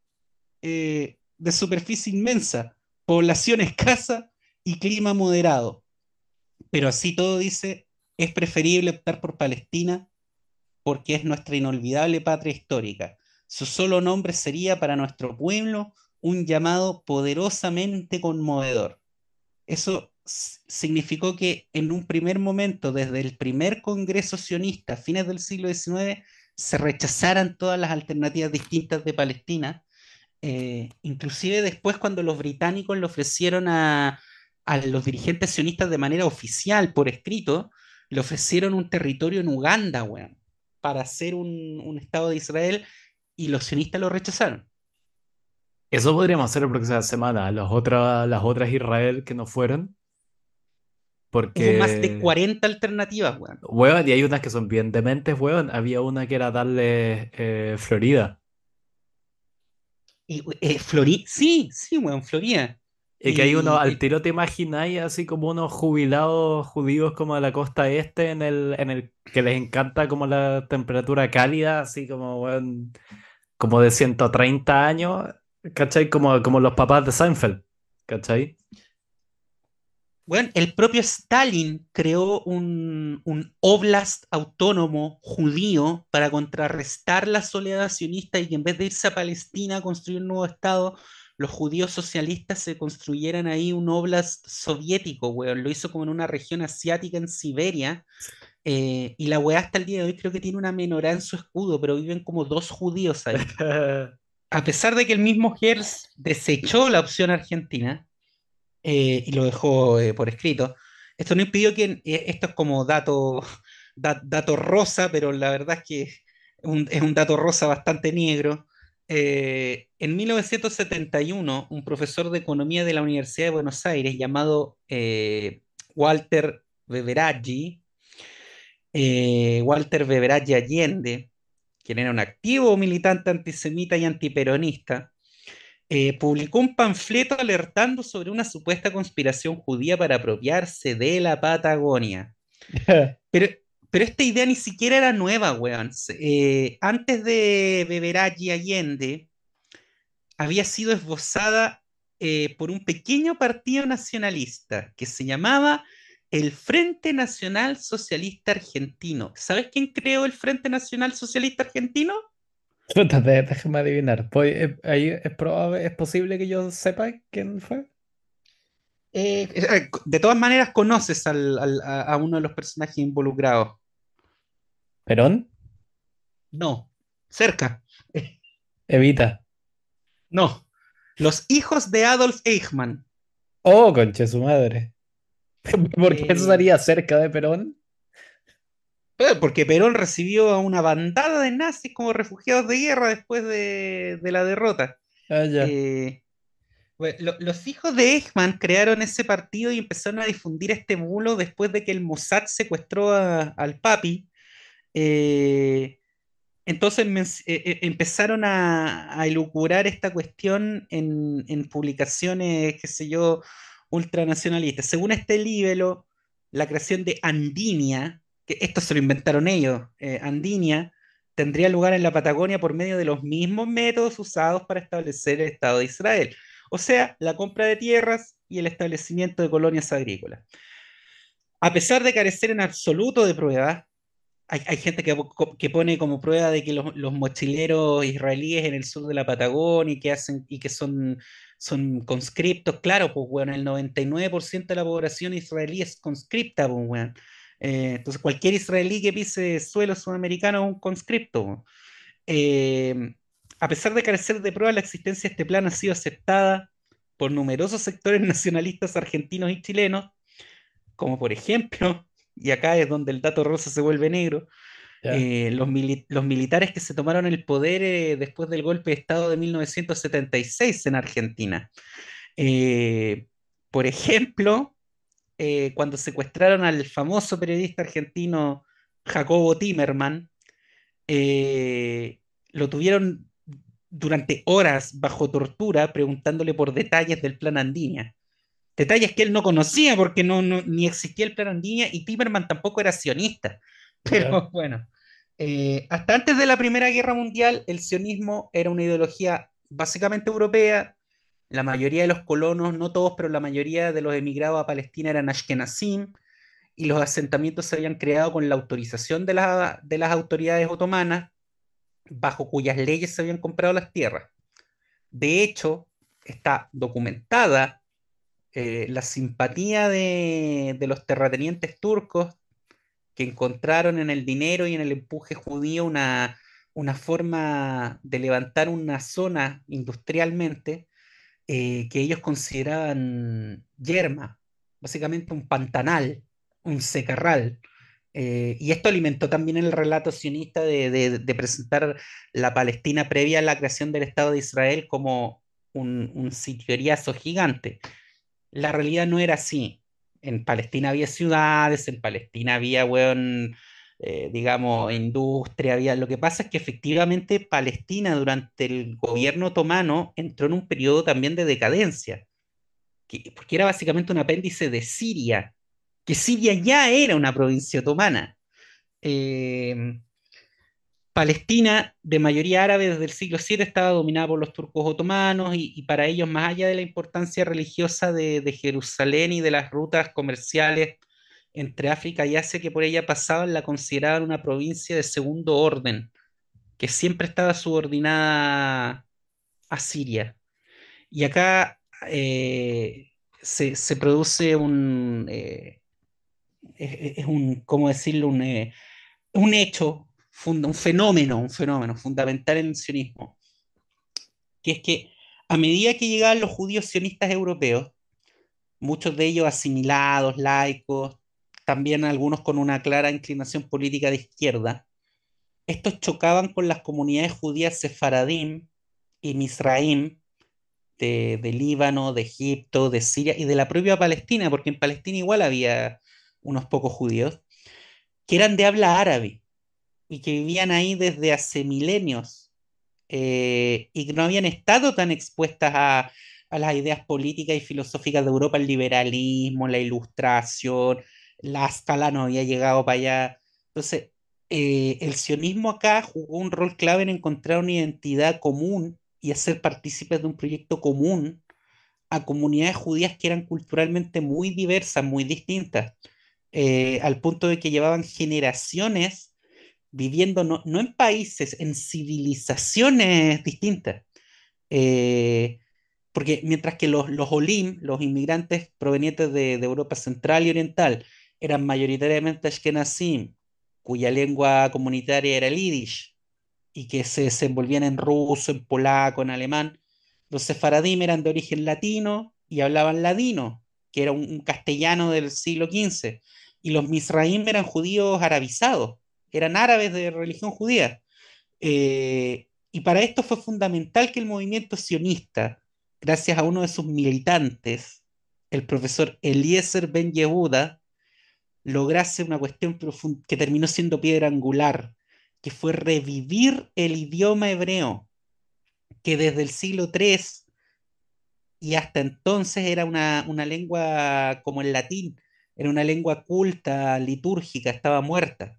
eh, de superficie inmensa, población escasa y clima moderado. Pero así todo dice, es preferible optar por Palestina porque es nuestra inolvidable patria histórica. Su solo nombre sería para nuestro pueblo un llamado poderosamente conmovedor. Eso significó que en un primer momento, desde el primer Congreso sionista fines del siglo XIX, se rechazaran todas las alternativas distintas de Palestina eh, inclusive después cuando los británicos le ofrecieron a, a los dirigentes sionistas de manera oficial, por escrito, le ofrecieron un territorio en Uganda, weón, para hacer un, un Estado de Israel y los sionistas lo rechazaron. Eso podríamos hacer la próxima semana. Las otras, las otras Israel que no fueron. Hubo más de Porque, 40 alternativas, weón. weón, y hay unas que son bien dementes, weón. Había una que era darle eh, Florida. Y, eh, Flori sí, sí, weón, Florida. Y que hay uno, al tiro te imagináis así como unos jubilados judíos como de la costa este, en el, en el que les encanta como la temperatura cálida, así como, weón, como de 130 años, ¿cachai? Como, como los papás de Seinfeld, ¿cachai? Bueno, el propio Stalin creó un, un oblast autónomo judío para contrarrestar la soledad sionista y que en vez de irse a Palestina a construir un nuevo estado, los judíos socialistas se construyeran ahí un oblast soviético, weón. Lo hizo como en una región asiática en Siberia. eh, y la weá hasta el día de hoy creo que tiene una menorá en su escudo, pero viven como dos judíos ahí. A pesar de que el mismo Gers desechó la opción argentina, eh, y lo dejó eh, por escrito. Esto no impidió que, eh, esto es como dato, da- dato rosa, pero la verdad es que es un, dato rosa bastante negro. En 1971, un profesor de economía de la Universidad de Buenos Aires llamado Walter Beveraggi, Walter Beveraggi Allende, quien era un activo militante antisemita y antiperonista, eh, publicó un panfleto alertando sobre una supuesta conspiración judía para apropiarse de la Patagonia. Pero, pero esta idea ni siquiera era nueva, weón. Eh, antes de Beberaggi Allende, había sido esbozada eh, por un pequeño partido nacionalista que se llamaba el Frente Nacional Socialista Argentino. ¿Sabes quién creó el Frente Nacional Socialista Argentino? Déjame adivinar. Eh, ¿Es, probable, es posible que yo sepa quién fue? Eh, eh, de todas maneras, conoces al- al- a, uno de los personajes involucrados. ¿Perón? No, cerca. Evita. No, los hijos de Adolf Eichmann. Oh, conche su madre. ¿Por qué eso estaría cerca de Perón? Porque Perón recibió a una bandada de nazis como refugiados de guerra después de, de la derrota. Ah, ya. Eh, bueno, lo- los hijos de Eichmann crearon ese partido y empezaron a difundir este bulo después de que el Mossad secuestró a- al papi. Eh, entonces eh, empezaron a, a elucubrar esta cuestión en, en publicaciones, qué sé yo, ultranacionalistas. Según este libro, la creación de Andinia, esto se lo inventaron ellos, eh, Andinia, tendría lugar en la Patagonia por medio de los mismos métodos usados para establecer el Estado de Israel. O sea, la compra de tierras y el establecimiento de colonias agrícolas. A pesar de carecer en absoluto de pruebas, hay, gente que, pone como prueba de que los, los, mochileros israelíes en el sur de la Patagonia y que, hacen, y que son, son conscriptos, claro, pues bueno, el 99% de la población israelí es conscripta, pues bueno. Eh, entonces cualquier israelí que pise suelo sudamericano es un conscripto. Eh, a pesar de carecer de pruebas, la existencia de este plan ha sido aceptada por numerosos sectores nacionalistas argentinos y chilenos, como por ejemplo y acá es donde el dato rosa se vuelve negro, eh, los, mili los, militares que se tomaron el poder eh, después del golpe de Estado de 1976 en Argentina. Eh, por ejemplo, eh, cuando secuestraron al famoso periodista argentino Jacobo Timerman, eh, lo tuvieron durante horas bajo tortura preguntándole por detalles del plan Andinia detalles que él no conocía porque no, no, ni existía el plan Andinia y Timerman tampoco era sionista. Pero bueno, eh, hasta antes de la Primera Guerra Mundial, el sionismo era una ideología básicamente europea. La mayoría de los colonos, no todos, pero la mayoría de los emigrados a Palestina eran ashkenazim y los asentamientos se habían creado con la autorización de, de las autoridades otomanas, bajo cuyas leyes se habían comprado las tierras. De hecho, está documentada eh, la simpatía de, de, los terratenientes turcos que encontraron en el dinero y en el empuje judío una, una forma de levantar una zona industrialmente eh, que ellos consideraban yerma, básicamente un pantanal, un secarral. Eh, y esto alimentó también el relato sionista de, de, presentar la Palestina previa a la creación del Estado de Israel como un, un sitioriazo gigante la realidad no era así. En Palestina había ciudades, en Palestina había, weón, eh, digamos, industria. Lo que pasa es que efectivamente Palestina durante el gobierno otomano entró en un periodo también de decadencia, que, porque era básicamente un apéndice de Siria, que Siria ya era una provincia otomana. Eh, Palestina, de mayoría árabe desde el siglo VII, estaba dominada por los turcos otomanos y, para ellos, más allá de la importancia religiosa de, Jerusalén y de las rutas comerciales entre África y Asia que por ella pasaban, la consideraban una provincia de segundo orden, que siempre estaba subordinada a Siria. Y acá eh, se, produce un, eh, es, un, ¿cómo decirlo? Un, eh, un hecho un fenómeno, un fenómeno fundamental en el sionismo, que es que a medida que llegaban los judíos sionistas europeos, muchos de ellos asimilados, laicos, también algunos con una clara inclinación política de izquierda, estos chocaban con las comunidades judías sefaradim y misraim de, de, Líbano, de Egipto, de Siria y de la propia Palestina, porque en Palestina igual había unos pocos judíos, que eran de habla árabe y que vivían ahí desde hace milenios eh, y que no habían estado tan expuestas a, a, las ideas políticas y filosóficas de Europa, el liberalismo, la ilustración, la escala no había llegado para allá. Entonces, eh, el sionismo acá jugó un rol clave en encontrar una identidad común y hacer partícipes de un proyecto común a comunidades judías que eran culturalmente muy diversas, muy distintas, eh, al punto de que llevaban generaciones viviendo no, en países, en civilizaciones distintas. Eh, porque mientras que los, los Olim, los inmigrantes provenientes de, Europa Central y Oriental, eran mayoritariamente Ashkenazim, cuya lengua comunitaria era el Yiddish, y que se desenvolvían en ruso, en polaco, en alemán, los sefaradim eran de origen latino y hablaban ladino, que era un, castellano del siglo XV, y los misraim eran judíos arabizados, eran árabes de religión judía. Eh, y para esto fue fundamental que el movimiento sionista, gracias a uno de sus militantes, el profesor Eliezer Ben Yehuda, lograse una cuestión que terminó siendo piedra angular, que fue revivir el idioma hebreo, que desde el siglo III y hasta entonces era una, una lengua como el latín, era una lengua culta, litúrgica, estaba muerta.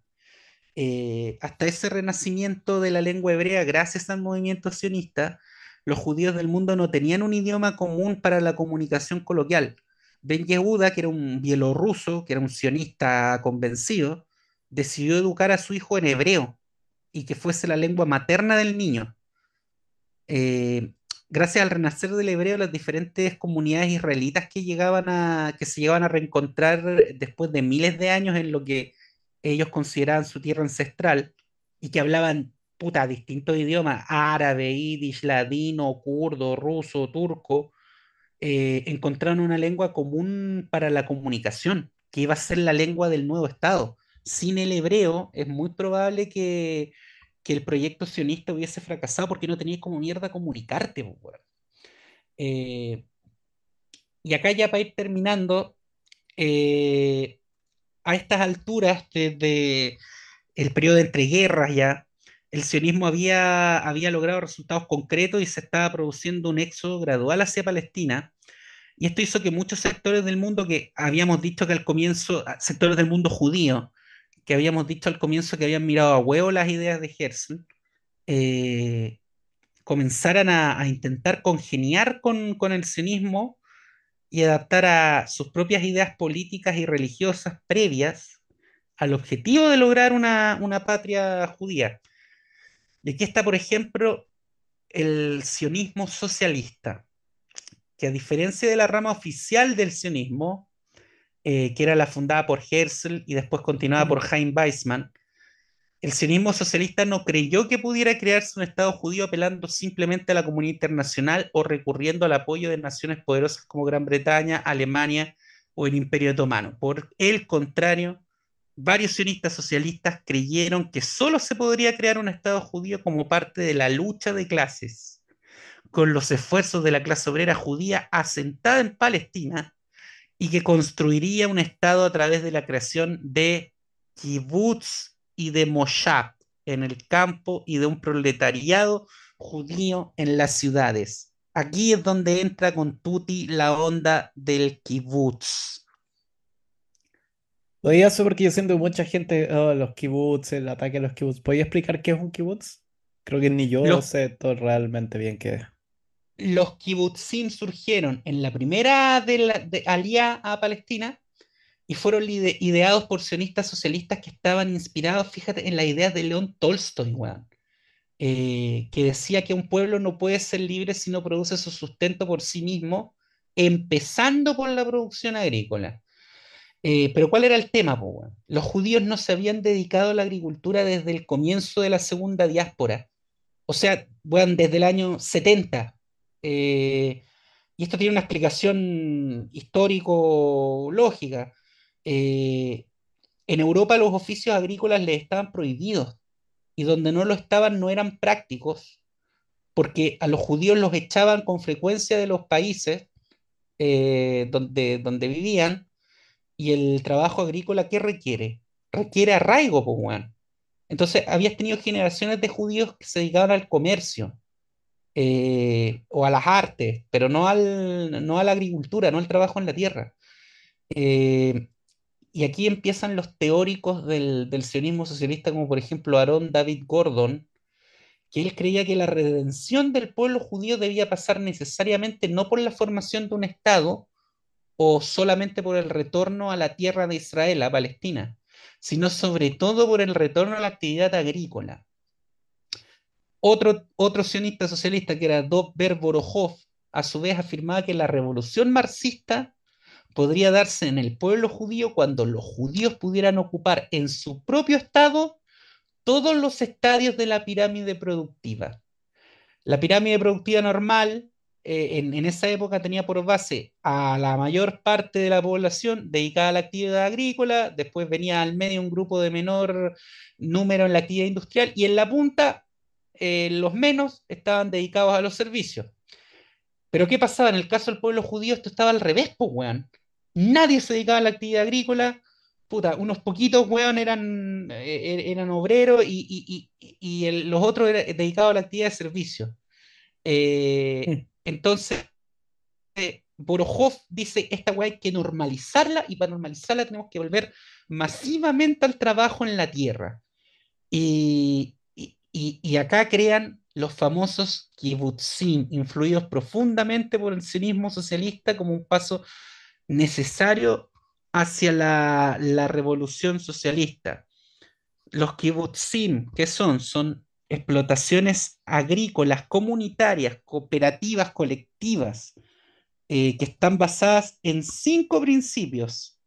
Eh, hasta ese renacimiento de la lengua hebrea, gracias al movimiento sionista, los judíos del mundo no tenían un idioma común para la comunicación coloquial. Ben Yehuda, que era un bielorruso, que era un sionista convencido, decidió educar a su hijo en hebreo y que fuese la lengua materna del niño. Eh, gracias al renacer del hebreo, las diferentes comunidades israelitas que llegaban a, que se llegaban a reencontrar después de miles de años en lo que ellos consideraban su tierra ancestral y que hablaban puta distintos idiomas, árabe, yiddish, ladino, kurdo, ruso, turco, eh, encontraron una lengua común para la comunicación, que iba a ser la lengua del nuevo Estado. Sin el hebreo es muy probable que, que el proyecto sionista hubiese fracasado porque no tenías como mierda comunicarte. Eh, y acá ya para ir terminando, eh, a estas alturas, desde el periodo entre guerras ya, el sionismo había, había logrado resultados concretos y se estaba produciendo un éxodo gradual hacia Palestina. Y esto hizo que muchos sectores del mundo que habíamos dicho que al comienzo, sectores del mundo judío, que habíamos dicho al comienzo que habían mirado a huevo las ideas de Herzl, eh, comenzaran a, intentar congeniar con, con el sionismo y adaptar a sus propias ideas políticas y religiosas previas al objetivo de lograr una, una patria judía. Y aquí está, por ejemplo, el sionismo socialista, que a diferencia de la rama oficial del sionismo, eh, que era la fundada por Herzl y después continuada por Chaim Weizmann, el sionismo socialista no creyó que pudiera crearse un Estado judío apelando simplemente a la comunidad internacional o recurriendo al apoyo de naciones poderosas como Gran Bretaña, Alemania o el Imperio Otomano. Por el contrario, varios sionistas socialistas creyeron que solo se podría crear un Estado judío como parte de la lucha de clases, con los esfuerzos de la clase obrera judía asentada en Palestina y que construiría un Estado a través de la creación de kibbutz y de moshab en el campo y de un proletariado judío en las ciudades. Aquí es donde entra con Tuti la onda del kibbutz. Oye, eso porque yo siento mucha gente, oh, los kibbutz, el ataque a los kibbutz. ¿Podría explicar qué es un kibbutz? Creo que ni yo lo sé todo realmente bien qué es los kibbutzim surgieron en la primera de, la, alía a Palestina y fueron ideados por sionistas socialistas que estaban inspirados, fíjate, en las ideas de León Tolstoy, eh, que decía que un pueblo no puede ser libre si no produce su sustento por sí mismo, empezando por la producción agrícola. Eh, pero ¿cuál era el tema? Los judíos no se habían dedicado a la agricultura desde el comienzo de la segunda diáspora. O sea, bueno, desde el año 70, eh, y esto tiene una explicación histórico-lógica. Eh, en Europa los oficios agrícolas les estaban prohibidos y donde no lo estaban no eran prácticos porque a los judíos los echaban con frecuencia de los países donde, donde vivían y el trabajo agrícola, ¿qué requiere? Requiere arraigo, pues, Entonces, habías tenido generaciones de judíos que se dedicaban al comercio, eh, o a las artes, pero no, al, no a la agricultura, no al trabajo en la tierra. Eh, y aquí empiezan los teóricos del, del, sionismo socialista, como por ejemplo Aaron David Gordon, que él creía que la redención del pueblo judío debía pasar necesariamente no por la formación de un Estado o solamente por el retorno a la tierra de Israel, a Palestina, sino sobre todo por el retorno a la actividad agrícola. Otro, otro sionista socialista, que era Dovber Borojov, a su vez afirmaba que la revolución marxista podría darse en el pueblo judío cuando los judíos pudieran ocupar en su propio estado todos los estadios de la pirámide productiva. La pirámide productiva normal eh, en, esa época tenía por base a la mayor parte de la población dedicada a la actividad agrícola, después venía al medio un grupo de menor número en la actividad industrial y en la punta eh, los menos estaban dedicados a los servicios. Pero ¿qué pasaba? En el caso del pueblo judío esto estaba al revés, pues, weón. Nadie se dedicaba a la actividad agrícola, puta, unos poquitos, weón, eran, eh, eran obreros y, el- los otros dedicados a la actividad de servicio. Eh, Entonces, Borojov dice, esta weá hay que normalizarla y para normalizarla tenemos que volver masivamente al trabajo en la tierra. Y, y- acá crean los famosos kibbutzim, influidos profundamente por el sionismo socialista como un paso necesario hacia la, la revolución socialista. Los kibbutzim, ¿qué son? Son explotaciones agrícolas, comunitarias, cooperativas, colectivas, eh, que están basadas en cinco principios.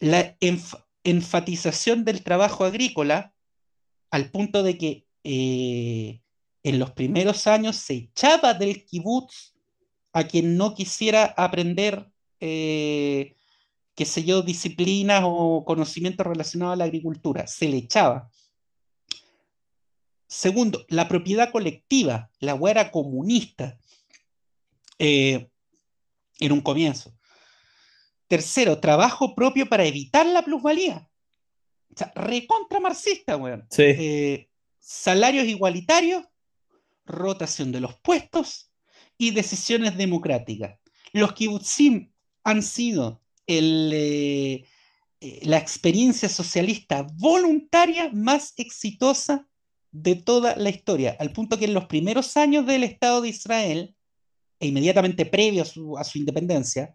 La enf- enfatización del trabajo agrícola al punto de que eh, en los primeros años se echaba del kibutz a quien no quisiera aprender, eh, qué sé yo, disciplinas o conocimientos relacionados a la agricultura. Se le echaba. Segundo, la propiedad colectiva. La hueá era comunista eh, en un comienzo. Tercero, trabajo propio para evitar la plusvalía. O sea, recontra marxista, weón. Sí. Eh, salarios igualitarios, rotación de los puestos y decisiones democráticas. Los kibbutzim han sido el, eh, eh, la experiencia socialista voluntaria más exitosa de toda la historia, al punto que en los primeros años del Estado de Israel, e inmediatamente previo a su, a su independencia,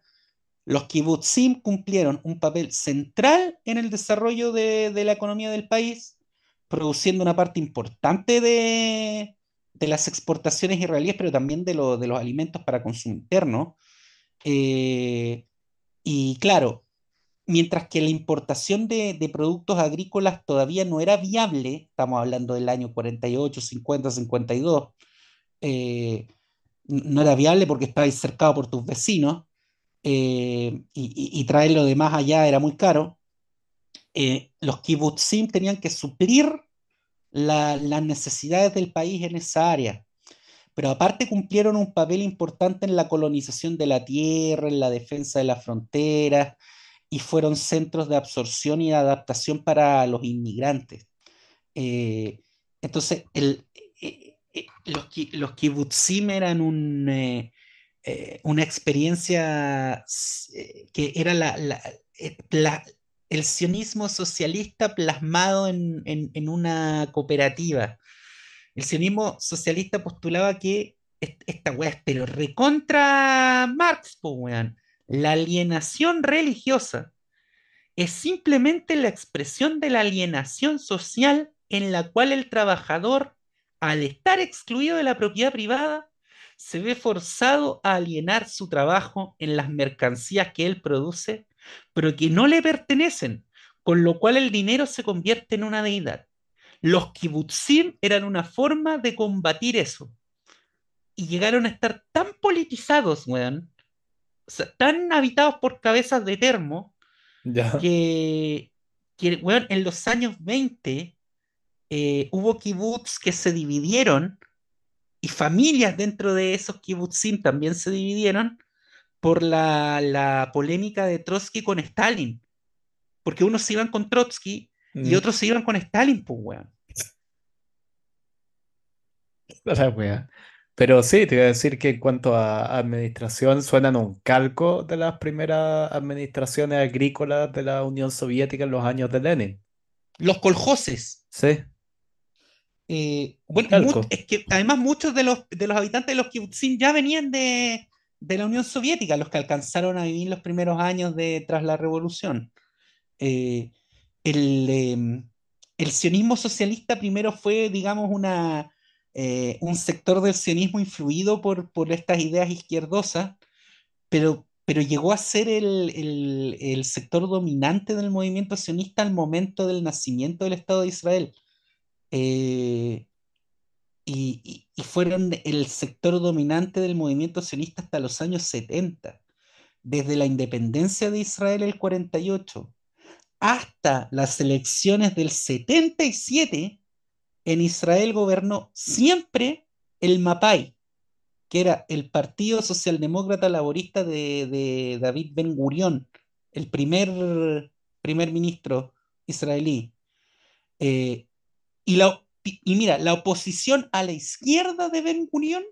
los kibbutzim cumplieron un papel central en el desarrollo de, de la economía del país, produciendo una parte importante de, de las exportaciones israelíes, pero también de, de los alimentos para consumo interno. Eh, y claro, mientras que la importación de, productos agrícolas todavía no era viable, estamos hablando del año 48, 50, 52, eh, no era viable porque estabas cercado por tus vecinos eh, y, y- y traerlo de más allá era muy caro, eh, los kibbutzim tenían que suplir la- las necesidades del país en esa área. Pero aparte cumplieron un papel importante en la colonización de la tierra, en la defensa de las fronteras, y fueron centros de absorción y adaptación para los inmigrantes. Eh, entonces, eh, eh, los, los kibutzim eran un, una experiencia que era la, el sionismo socialista plasmado en, en- una cooperativa. El sionismo socialista postulaba que est- esta weá es pero recontra Marx, po, weón. La alienación religiosa es simplemente la expresión de la alienación social en la cual el trabajador, al estar excluido de la propiedad privada, se ve forzado a alienar su trabajo en las mercancías que él produce, pero que no le pertenecen, con lo cual el dinero se convierte en una deidad. Los kibutzim eran una forma de combatir eso. Y llegaron a estar tan politizados, weón, tan habitados por cabezas de termo, Ya. que, que weón, en los años 20 eh, hubo kibbutz que se dividieron y familias dentro de esos kibbutzim también se dividieron por la, la polémica de Trotsky con Stalin. Porque unos se iban con Trotsky y Mm, otros se iban con Stalin, pues, weón. la wea. Pero sí, te iba a decir que en cuanto a administración suenan un calco de las primeras administraciones agrícolas de la Unión Soviética en los años de Lenin. Los coljoses. Sí, eh, bueno, mu- es que además muchos de los, de los habitantes de los kibbutzim ya venían de, de la Unión Soviética, los que alcanzaron a vivir los primeros años de, tras la revolución. Eh, el, eh, el sionismo socialista primero fue, digamos, una, eh, un sector del sionismo influido por, por estas ideas izquierdosas, pero, pero llegó a ser el, el- sector dominante del movimiento sionista al momento del nacimiento del Estado de Israel. Eh, y, y- y fueron el sector dominante del movimiento sionista hasta los años 70, desde la independencia de Israel el 48 hasta las elecciones del 77, en Israel gobernó siempre el MAPAI, que era el Partido Socialdemócrata Laborista de, David Ben Gurión, el primer primer ministro israelí. Eh, y, la, mira, la oposición a la izquierda de Ben Gurión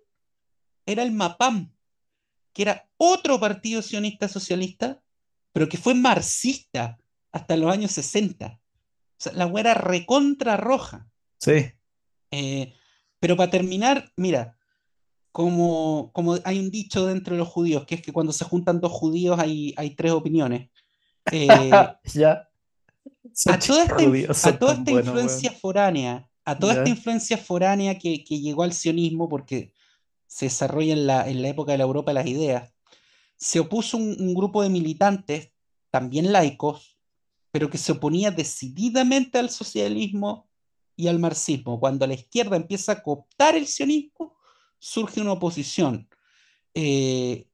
era el MAPAM, que era otro partido sionista socialista, pero que fue marxista hasta los años 60. O sea, la güera recontra roja. Sí. Eh, pero para terminar, mira, como, como hay un dicho dentro de los judíos, que es que cuando se juntan dos judíos hay, hay tres opiniones. Eh, ya. A toda esta, toda esta influencia foránea, a toda esta influencia foránea que, que, llegó al sionismo, porque se desarrolla en la, en la época de la Europa las ideas, se opuso un, un grupo de militantes, también laicos, pero que se oponía decididamente al socialismo y al marxismo. Cuando la izquierda empieza a cooptar el sionismo, surge una oposición, eh,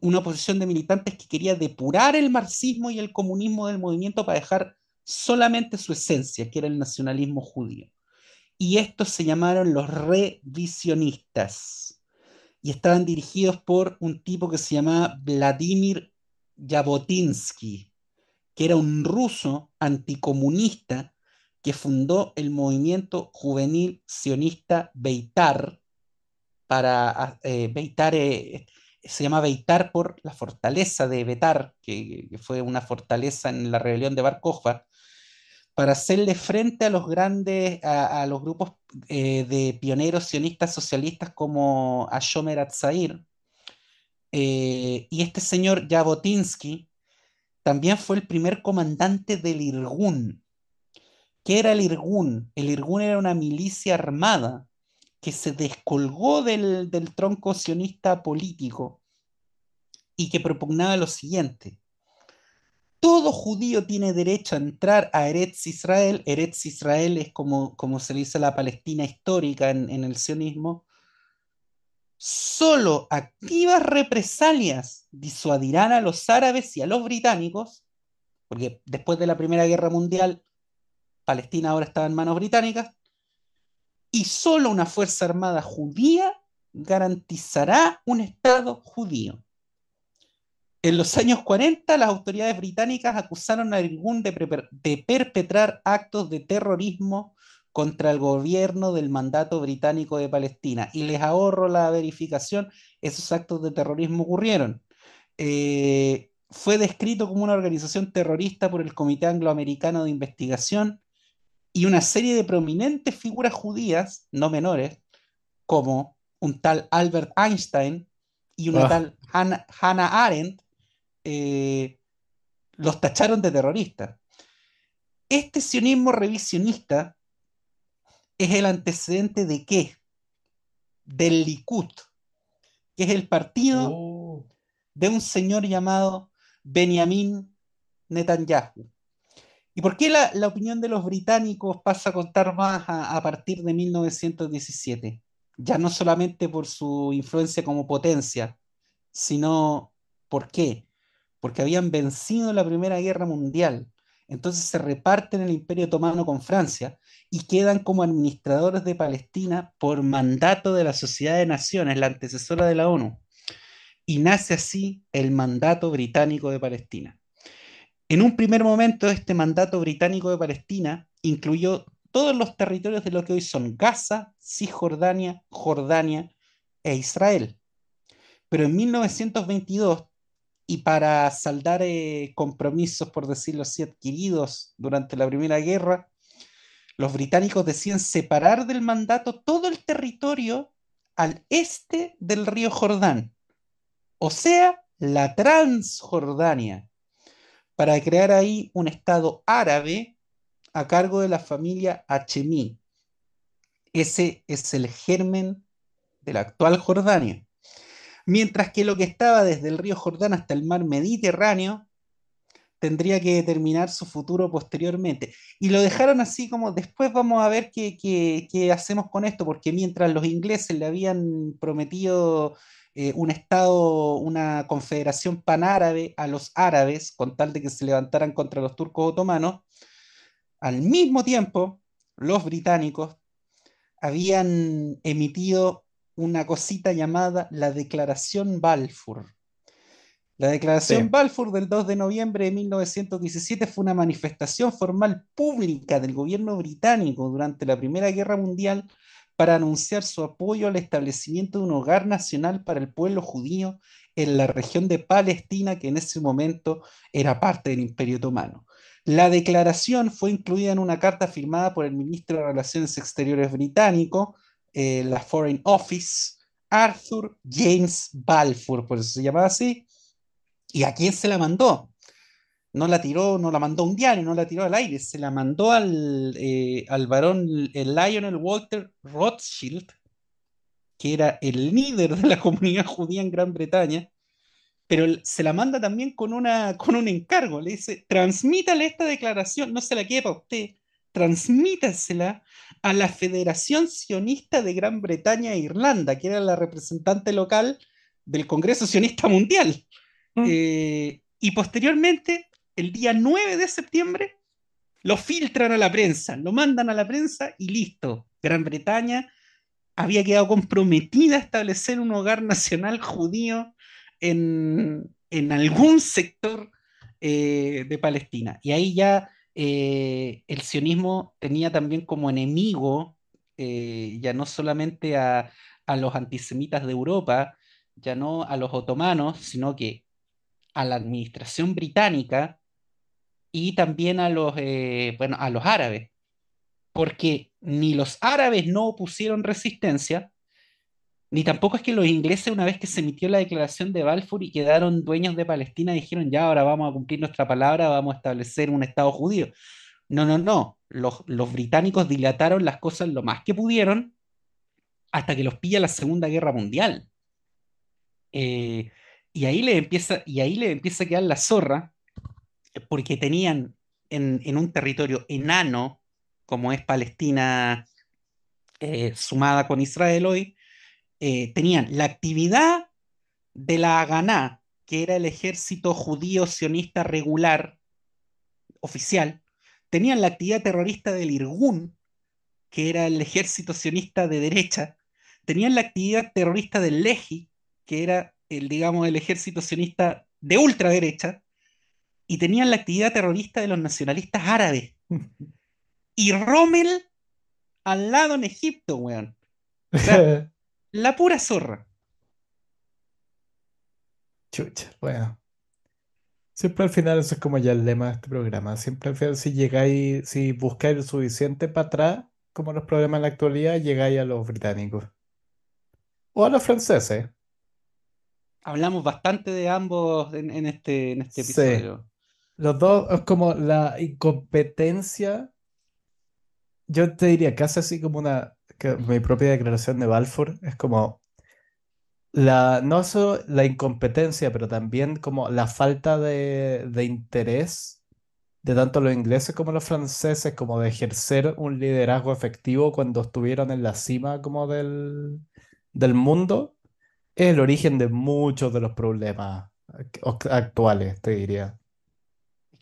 una oposición de militantes que quería depurar el marxismo y el comunismo del movimiento para dejar solamente su esencia, que era el nacionalismo judío. Y estos se llamaron los revisionistas. Y estaban dirigidos por un tipo que se llamaba Vladimir Jabotinsky, que era un ruso anticomunista que fundó el movimiento juvenil sionista Beitar, para eh, Beitar, eh, se llama Beitar por la fortaleza de Betar, que, fue una fortaleza en la rebelión de Bar para hacerle frente a los grandes, a, los grupos eh, de pioneros sionistas socialistas como Ashomer Atzair. y este señor Jabotinsky también fue el primer comandante del Irgun. ¿Qué era el Irgun? El Irgun era una milicia armada que se descolgó del, tronco sionista político y que propugnaba lo siguiente. Todo judío tiene derecho a entrar a Eretz Israel. Eretz Israel es como, como se le dice la Palestina histórica en, en el sionismo. Solo activas represalias disuadirán a los árabes y a los británicos, porque después de la Primera Guerra Mundial, Palestina ahora estaba en manos británicas, y solo una fuerza armada judía garantizará un Estado judío. En los años 40, las autoridades británicas acusaron a Irgun de, perpetrar actos de terrorismo contra el gobierno del mandato británico de Palestina. Y les ahorro la verificación, esos actos de terrorismo ocurrieron. Eh, fue descrito como una organización terrorista por el Comité Angloamericano de Investigación y una serie de prominentes figuras judías, no menores, como un tal Albert Einstein y una ah. tal Hannah, Arendt, eh, los tacharon de terroristas. Este sionismo revisionista es el antecedente de qué? Del Likud, que es el partido oh. de un señor llamado Benjamin Netanyahu. ¿Y por qué la, opinión de los británicos pasa a contar más a, partir de 1917? Ya no solamente por su influencia como potencia, sino ¿por qué? Porque habían vencido la Primera Guerra Mundial. Entonces se reparten el Imperio Otomano con Francia y quedan como administradores de Palestina por mandato de la Sociedad de Naciones, la antecesora de la ONU. Y nace así el mandato británico de Palestina. En un primer momento, este mandato británico de Palestina incluyó todos los territorios de lo que hoy son Gaza, Cisjordania, Jordania e Israel. Pero en 1922, y para saldar eh, compromisos, por decirlo así, adquiridos durante la Primera Guerra, los británicos decían separar del mandato todo el territorio al este del río Jordán, o sea, la Transjordania para crear ahí un Estado árabe a cargo de la familia Hachemí. Ese es el germen de la actual Jordania. Mientras que lo que estaba desde el río Jordán hasta el mar Mediterráneo tendría que determinar su futuro posteriormente. Y lo dejaron así como después vamos a ver qué, hacemos con esto, porque mientras los ingleses le habían prometido eh, un estado, una confederación panárabe a los árabes, con tal de que se levantaran contra los turcos otomanos, al mismo tiempo los británicos habían emitido una cosita llamada la Declaración Balfour. La Declaración Sí, Balfour del 2 de noviembre de 1917 fue una manifestación formal pública del gobierno británico durante la Primera Guerra Mundial para anunciar su apoyo al establecimiento de un hogar nacional para el pueblo judío en la región de Palestina, que en ese momento era parte del Imperio Otomano. La declaración fue incluida en una carta firmada por el ministro de Relaciones Exteriores británico, eh, la Foreign Office, Arthur James Balfour, por eso se llamaba así. ¿Y a quién se la mandó? No la tiró, no la mandó a un diario, no la tiró al aire, se la mandó al, eh, al varón el Lionel Walter Rothschild, que era el líder de la comunidad judía en Gran Bretaña, pero se la manda también con, una, con un encargo. Le dice, transmítale esta declaración, no se la quede para usted, transmítasela a la Federación Sionista de Gran Bretaña e Irlanda, que era la representante local del Congreso Sionista Mundial. Mm. Eh, y posteriormente, el día 9 de septiembre, lo filtran a la prensa, lo mandan a la prensa y listo. Gran Bretaña había quedado comprometida a establecer un hogar nacional judío en, en algún sector eh, de Palestina. Y ahí ya eh, el sionismo tenía también como enemigo eh, ya no solamente a, a los antisemitas de Europa, ya no a los otomanos, sino que a la administración británica y también a los, eh, bueno, a los árabes, porque ni los árabes no opusieron resistencia, ni tampoco es que los ingleses, una vez que se emitió la declaración de Balfour y quedaron dueños de Palestina, dijeron, ya ahora vamos a cumplir nuestra palabra, vamos a establecer un Estado judío. No, no, no. Los, los británicos dilataron las cosas lo más que pudieron hasta que los pilla la Segunda Guerra Mundial. Eh, y ahí le empieza, y ahí le empieza a quedar la zorra, porque tenían en, un territorio enano, como es Palestina eh, sumada con Israel hoy, eh, tenían la actividad de la Haganá, que era el ejército judío sionista regular, oficial, tenían la actividad terrorista del Irgun, que era el ejército sionista de derecha, tenían la actividad terrorista del Lehi, que era el, digamos, el ejército sionista de ultraderecha, y tenían la actividad terrorista de los nacionalistas árabes. Y Rommel al lado en Egipto, weón. O sea, la pura zorra. Chucha, bueno. Siempre al final eso es como ya el lema de este programa. Siempre al final si llegáis, si buscáis lo suficiente para atrás, como los problemas en la actualidad, llegáis a los británicos. O a los franceses. Hablamos bastante de ambos en, en este, en este Sí. episodio. Los dos es como la incompetencia. Yo te diría casi así como una, mi propia declaración de Balfour es como la, no solo la incompetencia, pero también como la falta de, de interés de tanto los ingleses como los franceses, como de ejercer un liderazgo efectivo cuando estuvieron en la cima como del, del mundo, es el origen de muchos de los problemas ac- actuales, te diría.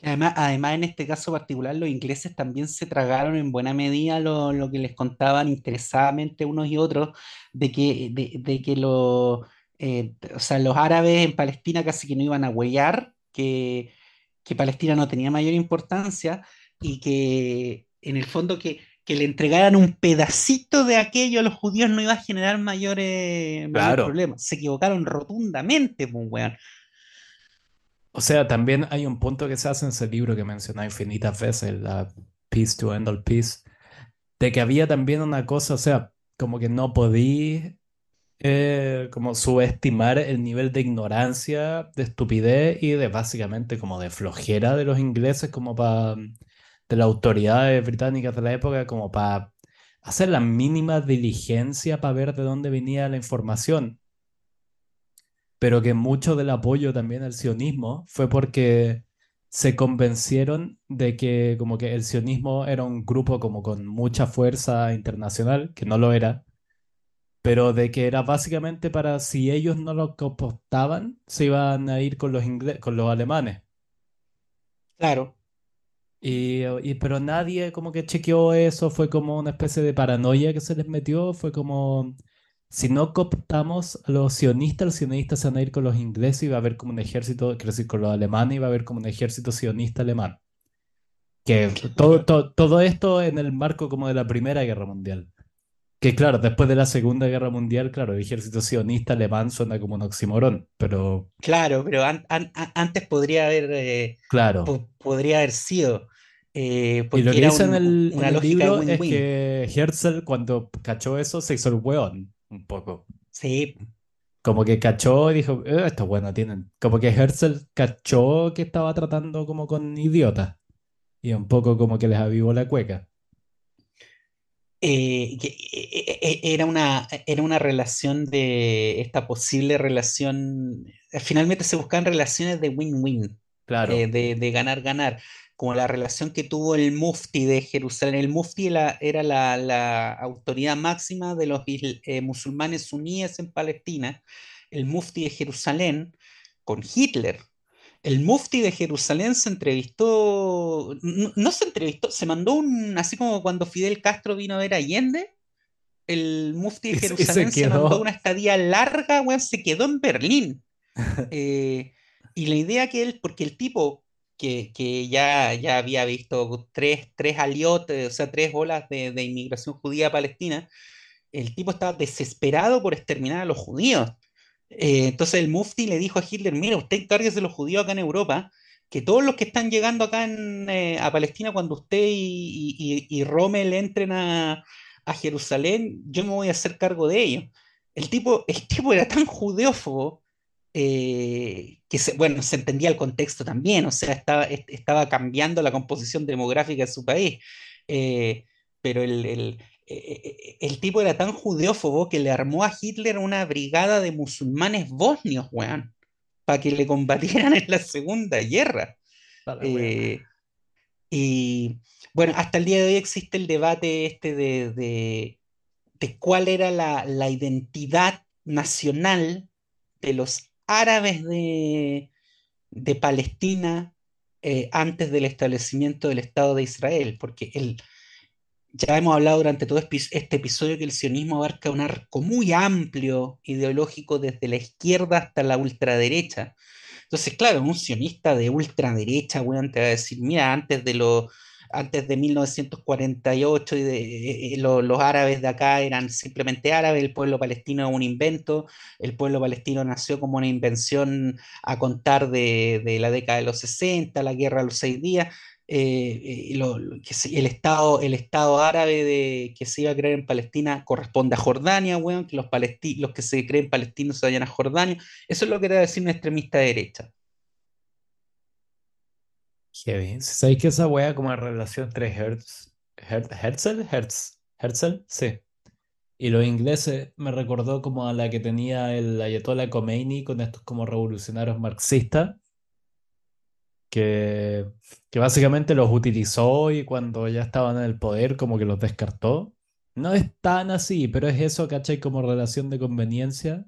Además, además, en este caso particular, los ingleses también se tragaron en buena medida lo, lo que les contaban interesadamente unos y otros, de que, de, de que lo, eh, o sea, los árabes en Palestina casi que no iban a huellar, que, que Palestina no tenía mayor importancia y que en el fondo que, que le entregaran un pedacito de aquello a los judíos no iba a generar mayores, mayor Claro. problemas. Se equivocaron rotundamente, pues, weón. O sea, también hay un punto que se hace en ese libro que mencioné infinitas veces, la Peace to End All Peace, de que había también una cosa, o sea, como que no podí eh, como subestimar el nivel de ignorancia, de estupidez y de básicamente como de flojera de los ingleses, como para, de las autoridades británicas de la época, como para hacer la mínima diligencia para ver de dónde venía la información pero que mucho del apoyo también al sionismo fue porque se convencieron de que como que el sionismo era un grupo como con mucha fuerza internacional, que no lo era, pero de que era básicamente para si ellos no lo compostaban, se iban a ir con los ingle- con los alemanes. Claro, Y, y- pero nadie como que chequeó eso, fue como una especie de paranoia que se les metió, fue como, si no cooptamos a los sionistas, los sionistas se van a ir con los ingleses y va a haber como un ejército, quiero decir, con los alemanes y va a haber como un ejército sionista alemán. Que todo, todo, todo esto en el marco como de la Primera Guerra Mundial. Que claro, después de la Segunda Guerra Mundial, claro, el ejército sionista alemán suena como un oxímoron, pero Claro, pero an- an- antes podría haber, eh, claro. po- podría haber sido, eh, Y lo que dice en un- el, en el lógica de libro es que Herzl cuando cachó eso se hizo el weón, un poco. Sí, Como que cachó y dijo, "Eh, esto bueno tienen. Como que Herzl cachó que estaba tratando como con idiotas. Y un poco como que les avivó la cueca. eh, eh, era una, era una relación de esta posible relación. Finalmente se buscaban relaciones de win-win, eh, Claro, de, de ganar-ganar, como la relación que tuvo el Mufti de Jerusalén. El Mufti era la, la autoridad máxima de los eh, musulmanes suníes en Palestina, el Mufti de Jerusalén con Hitler. El mufti de Jerusalén se entrevistó, no, no se entrevistó, se mandó un, así como cuando Fidel Castro vino a ver a Allende, el mufti de se se Jerusalén se mandó una estadía larga, weón, se quedó en Berlín. Eh, y la idea que él, porque el tipo que, ya, ya había visto tres, tres aliotes, o sea, tres olas de, inmigración judía a Palestina, el tipo estaba desesperado por exterminar a los judíos. Eh, entonces el Mufti le dijo a Hitler, mira, usted encárguese de los judíos acá en Europa, que todos los que están llegando acá eh, a Palestina, cuando usted y, y, y Rommel entren a, a Jerusalén, yo me voy a hacer cargo de ellos. El tipo, el tipo era tan judeófobo eh, que, se, bueno, se entendía el contexto también, o sea, estaba, est- estaba cambiando la composición demográfica de su país. Eh, pero el, el, eh, eh, el tipo era tan judeófobo que le armó a Hitler una brigada de musulmanes bosnios, weón, para que le combatieran en la Segunda Guerra. Eh, y bueno, hasta el día de hoy existe el debate este de, de, de cuál era la, la identidad nacional de los árabes de, de Palestina eh, antes del establecimiento del Estado de Israel, porque el, ya hemos hablado durante todo este episodio que el sionismo abarca un arco muy amplio ideológico desde la izquierda hasta la ultraderecha. Entonces, claro, un sionista de ultraderecha, weón, te va a decir, mira, antes de lo, antes de 1948 y de, eh, eh, lo- los árabes de acá eran simplemente árabes, el pueblo palestino es un invento, el pueblo palestino nació como una invención a contar de, la década de los 60, la guerra de los seis días eh, el Estado, árabe de, que se iba a crear en Palestina corresponde a Jordania, weón, que los, palesti- los que se creen palestinos se vayan a Jordania. Eso es lo que era decir un extremista de derecha. ¿Sabéis que esa wea como la relación entre Hertz, Her- Herzl? Hertz, Herzl, sí. Y los ingleses me recordó como a la que tenía el Ayatollah Khomeini con estos como revolucionarios marxistas, que, que básicamente los utilizó y cuando ya estaban en el poder como que los descartó. No es tan así, pero es eso, ¿cachai? Como relación de conveniencia,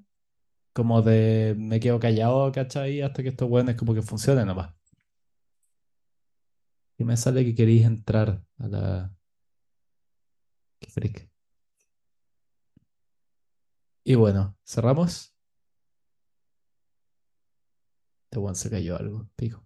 como de me quedo callado, ¿cachai? Hasta que estos weones como que funcionen nomás. Y me sale que queréis entrar a la... Qué freak. Y bueno, cerramos. Weón se cayó algo, pico.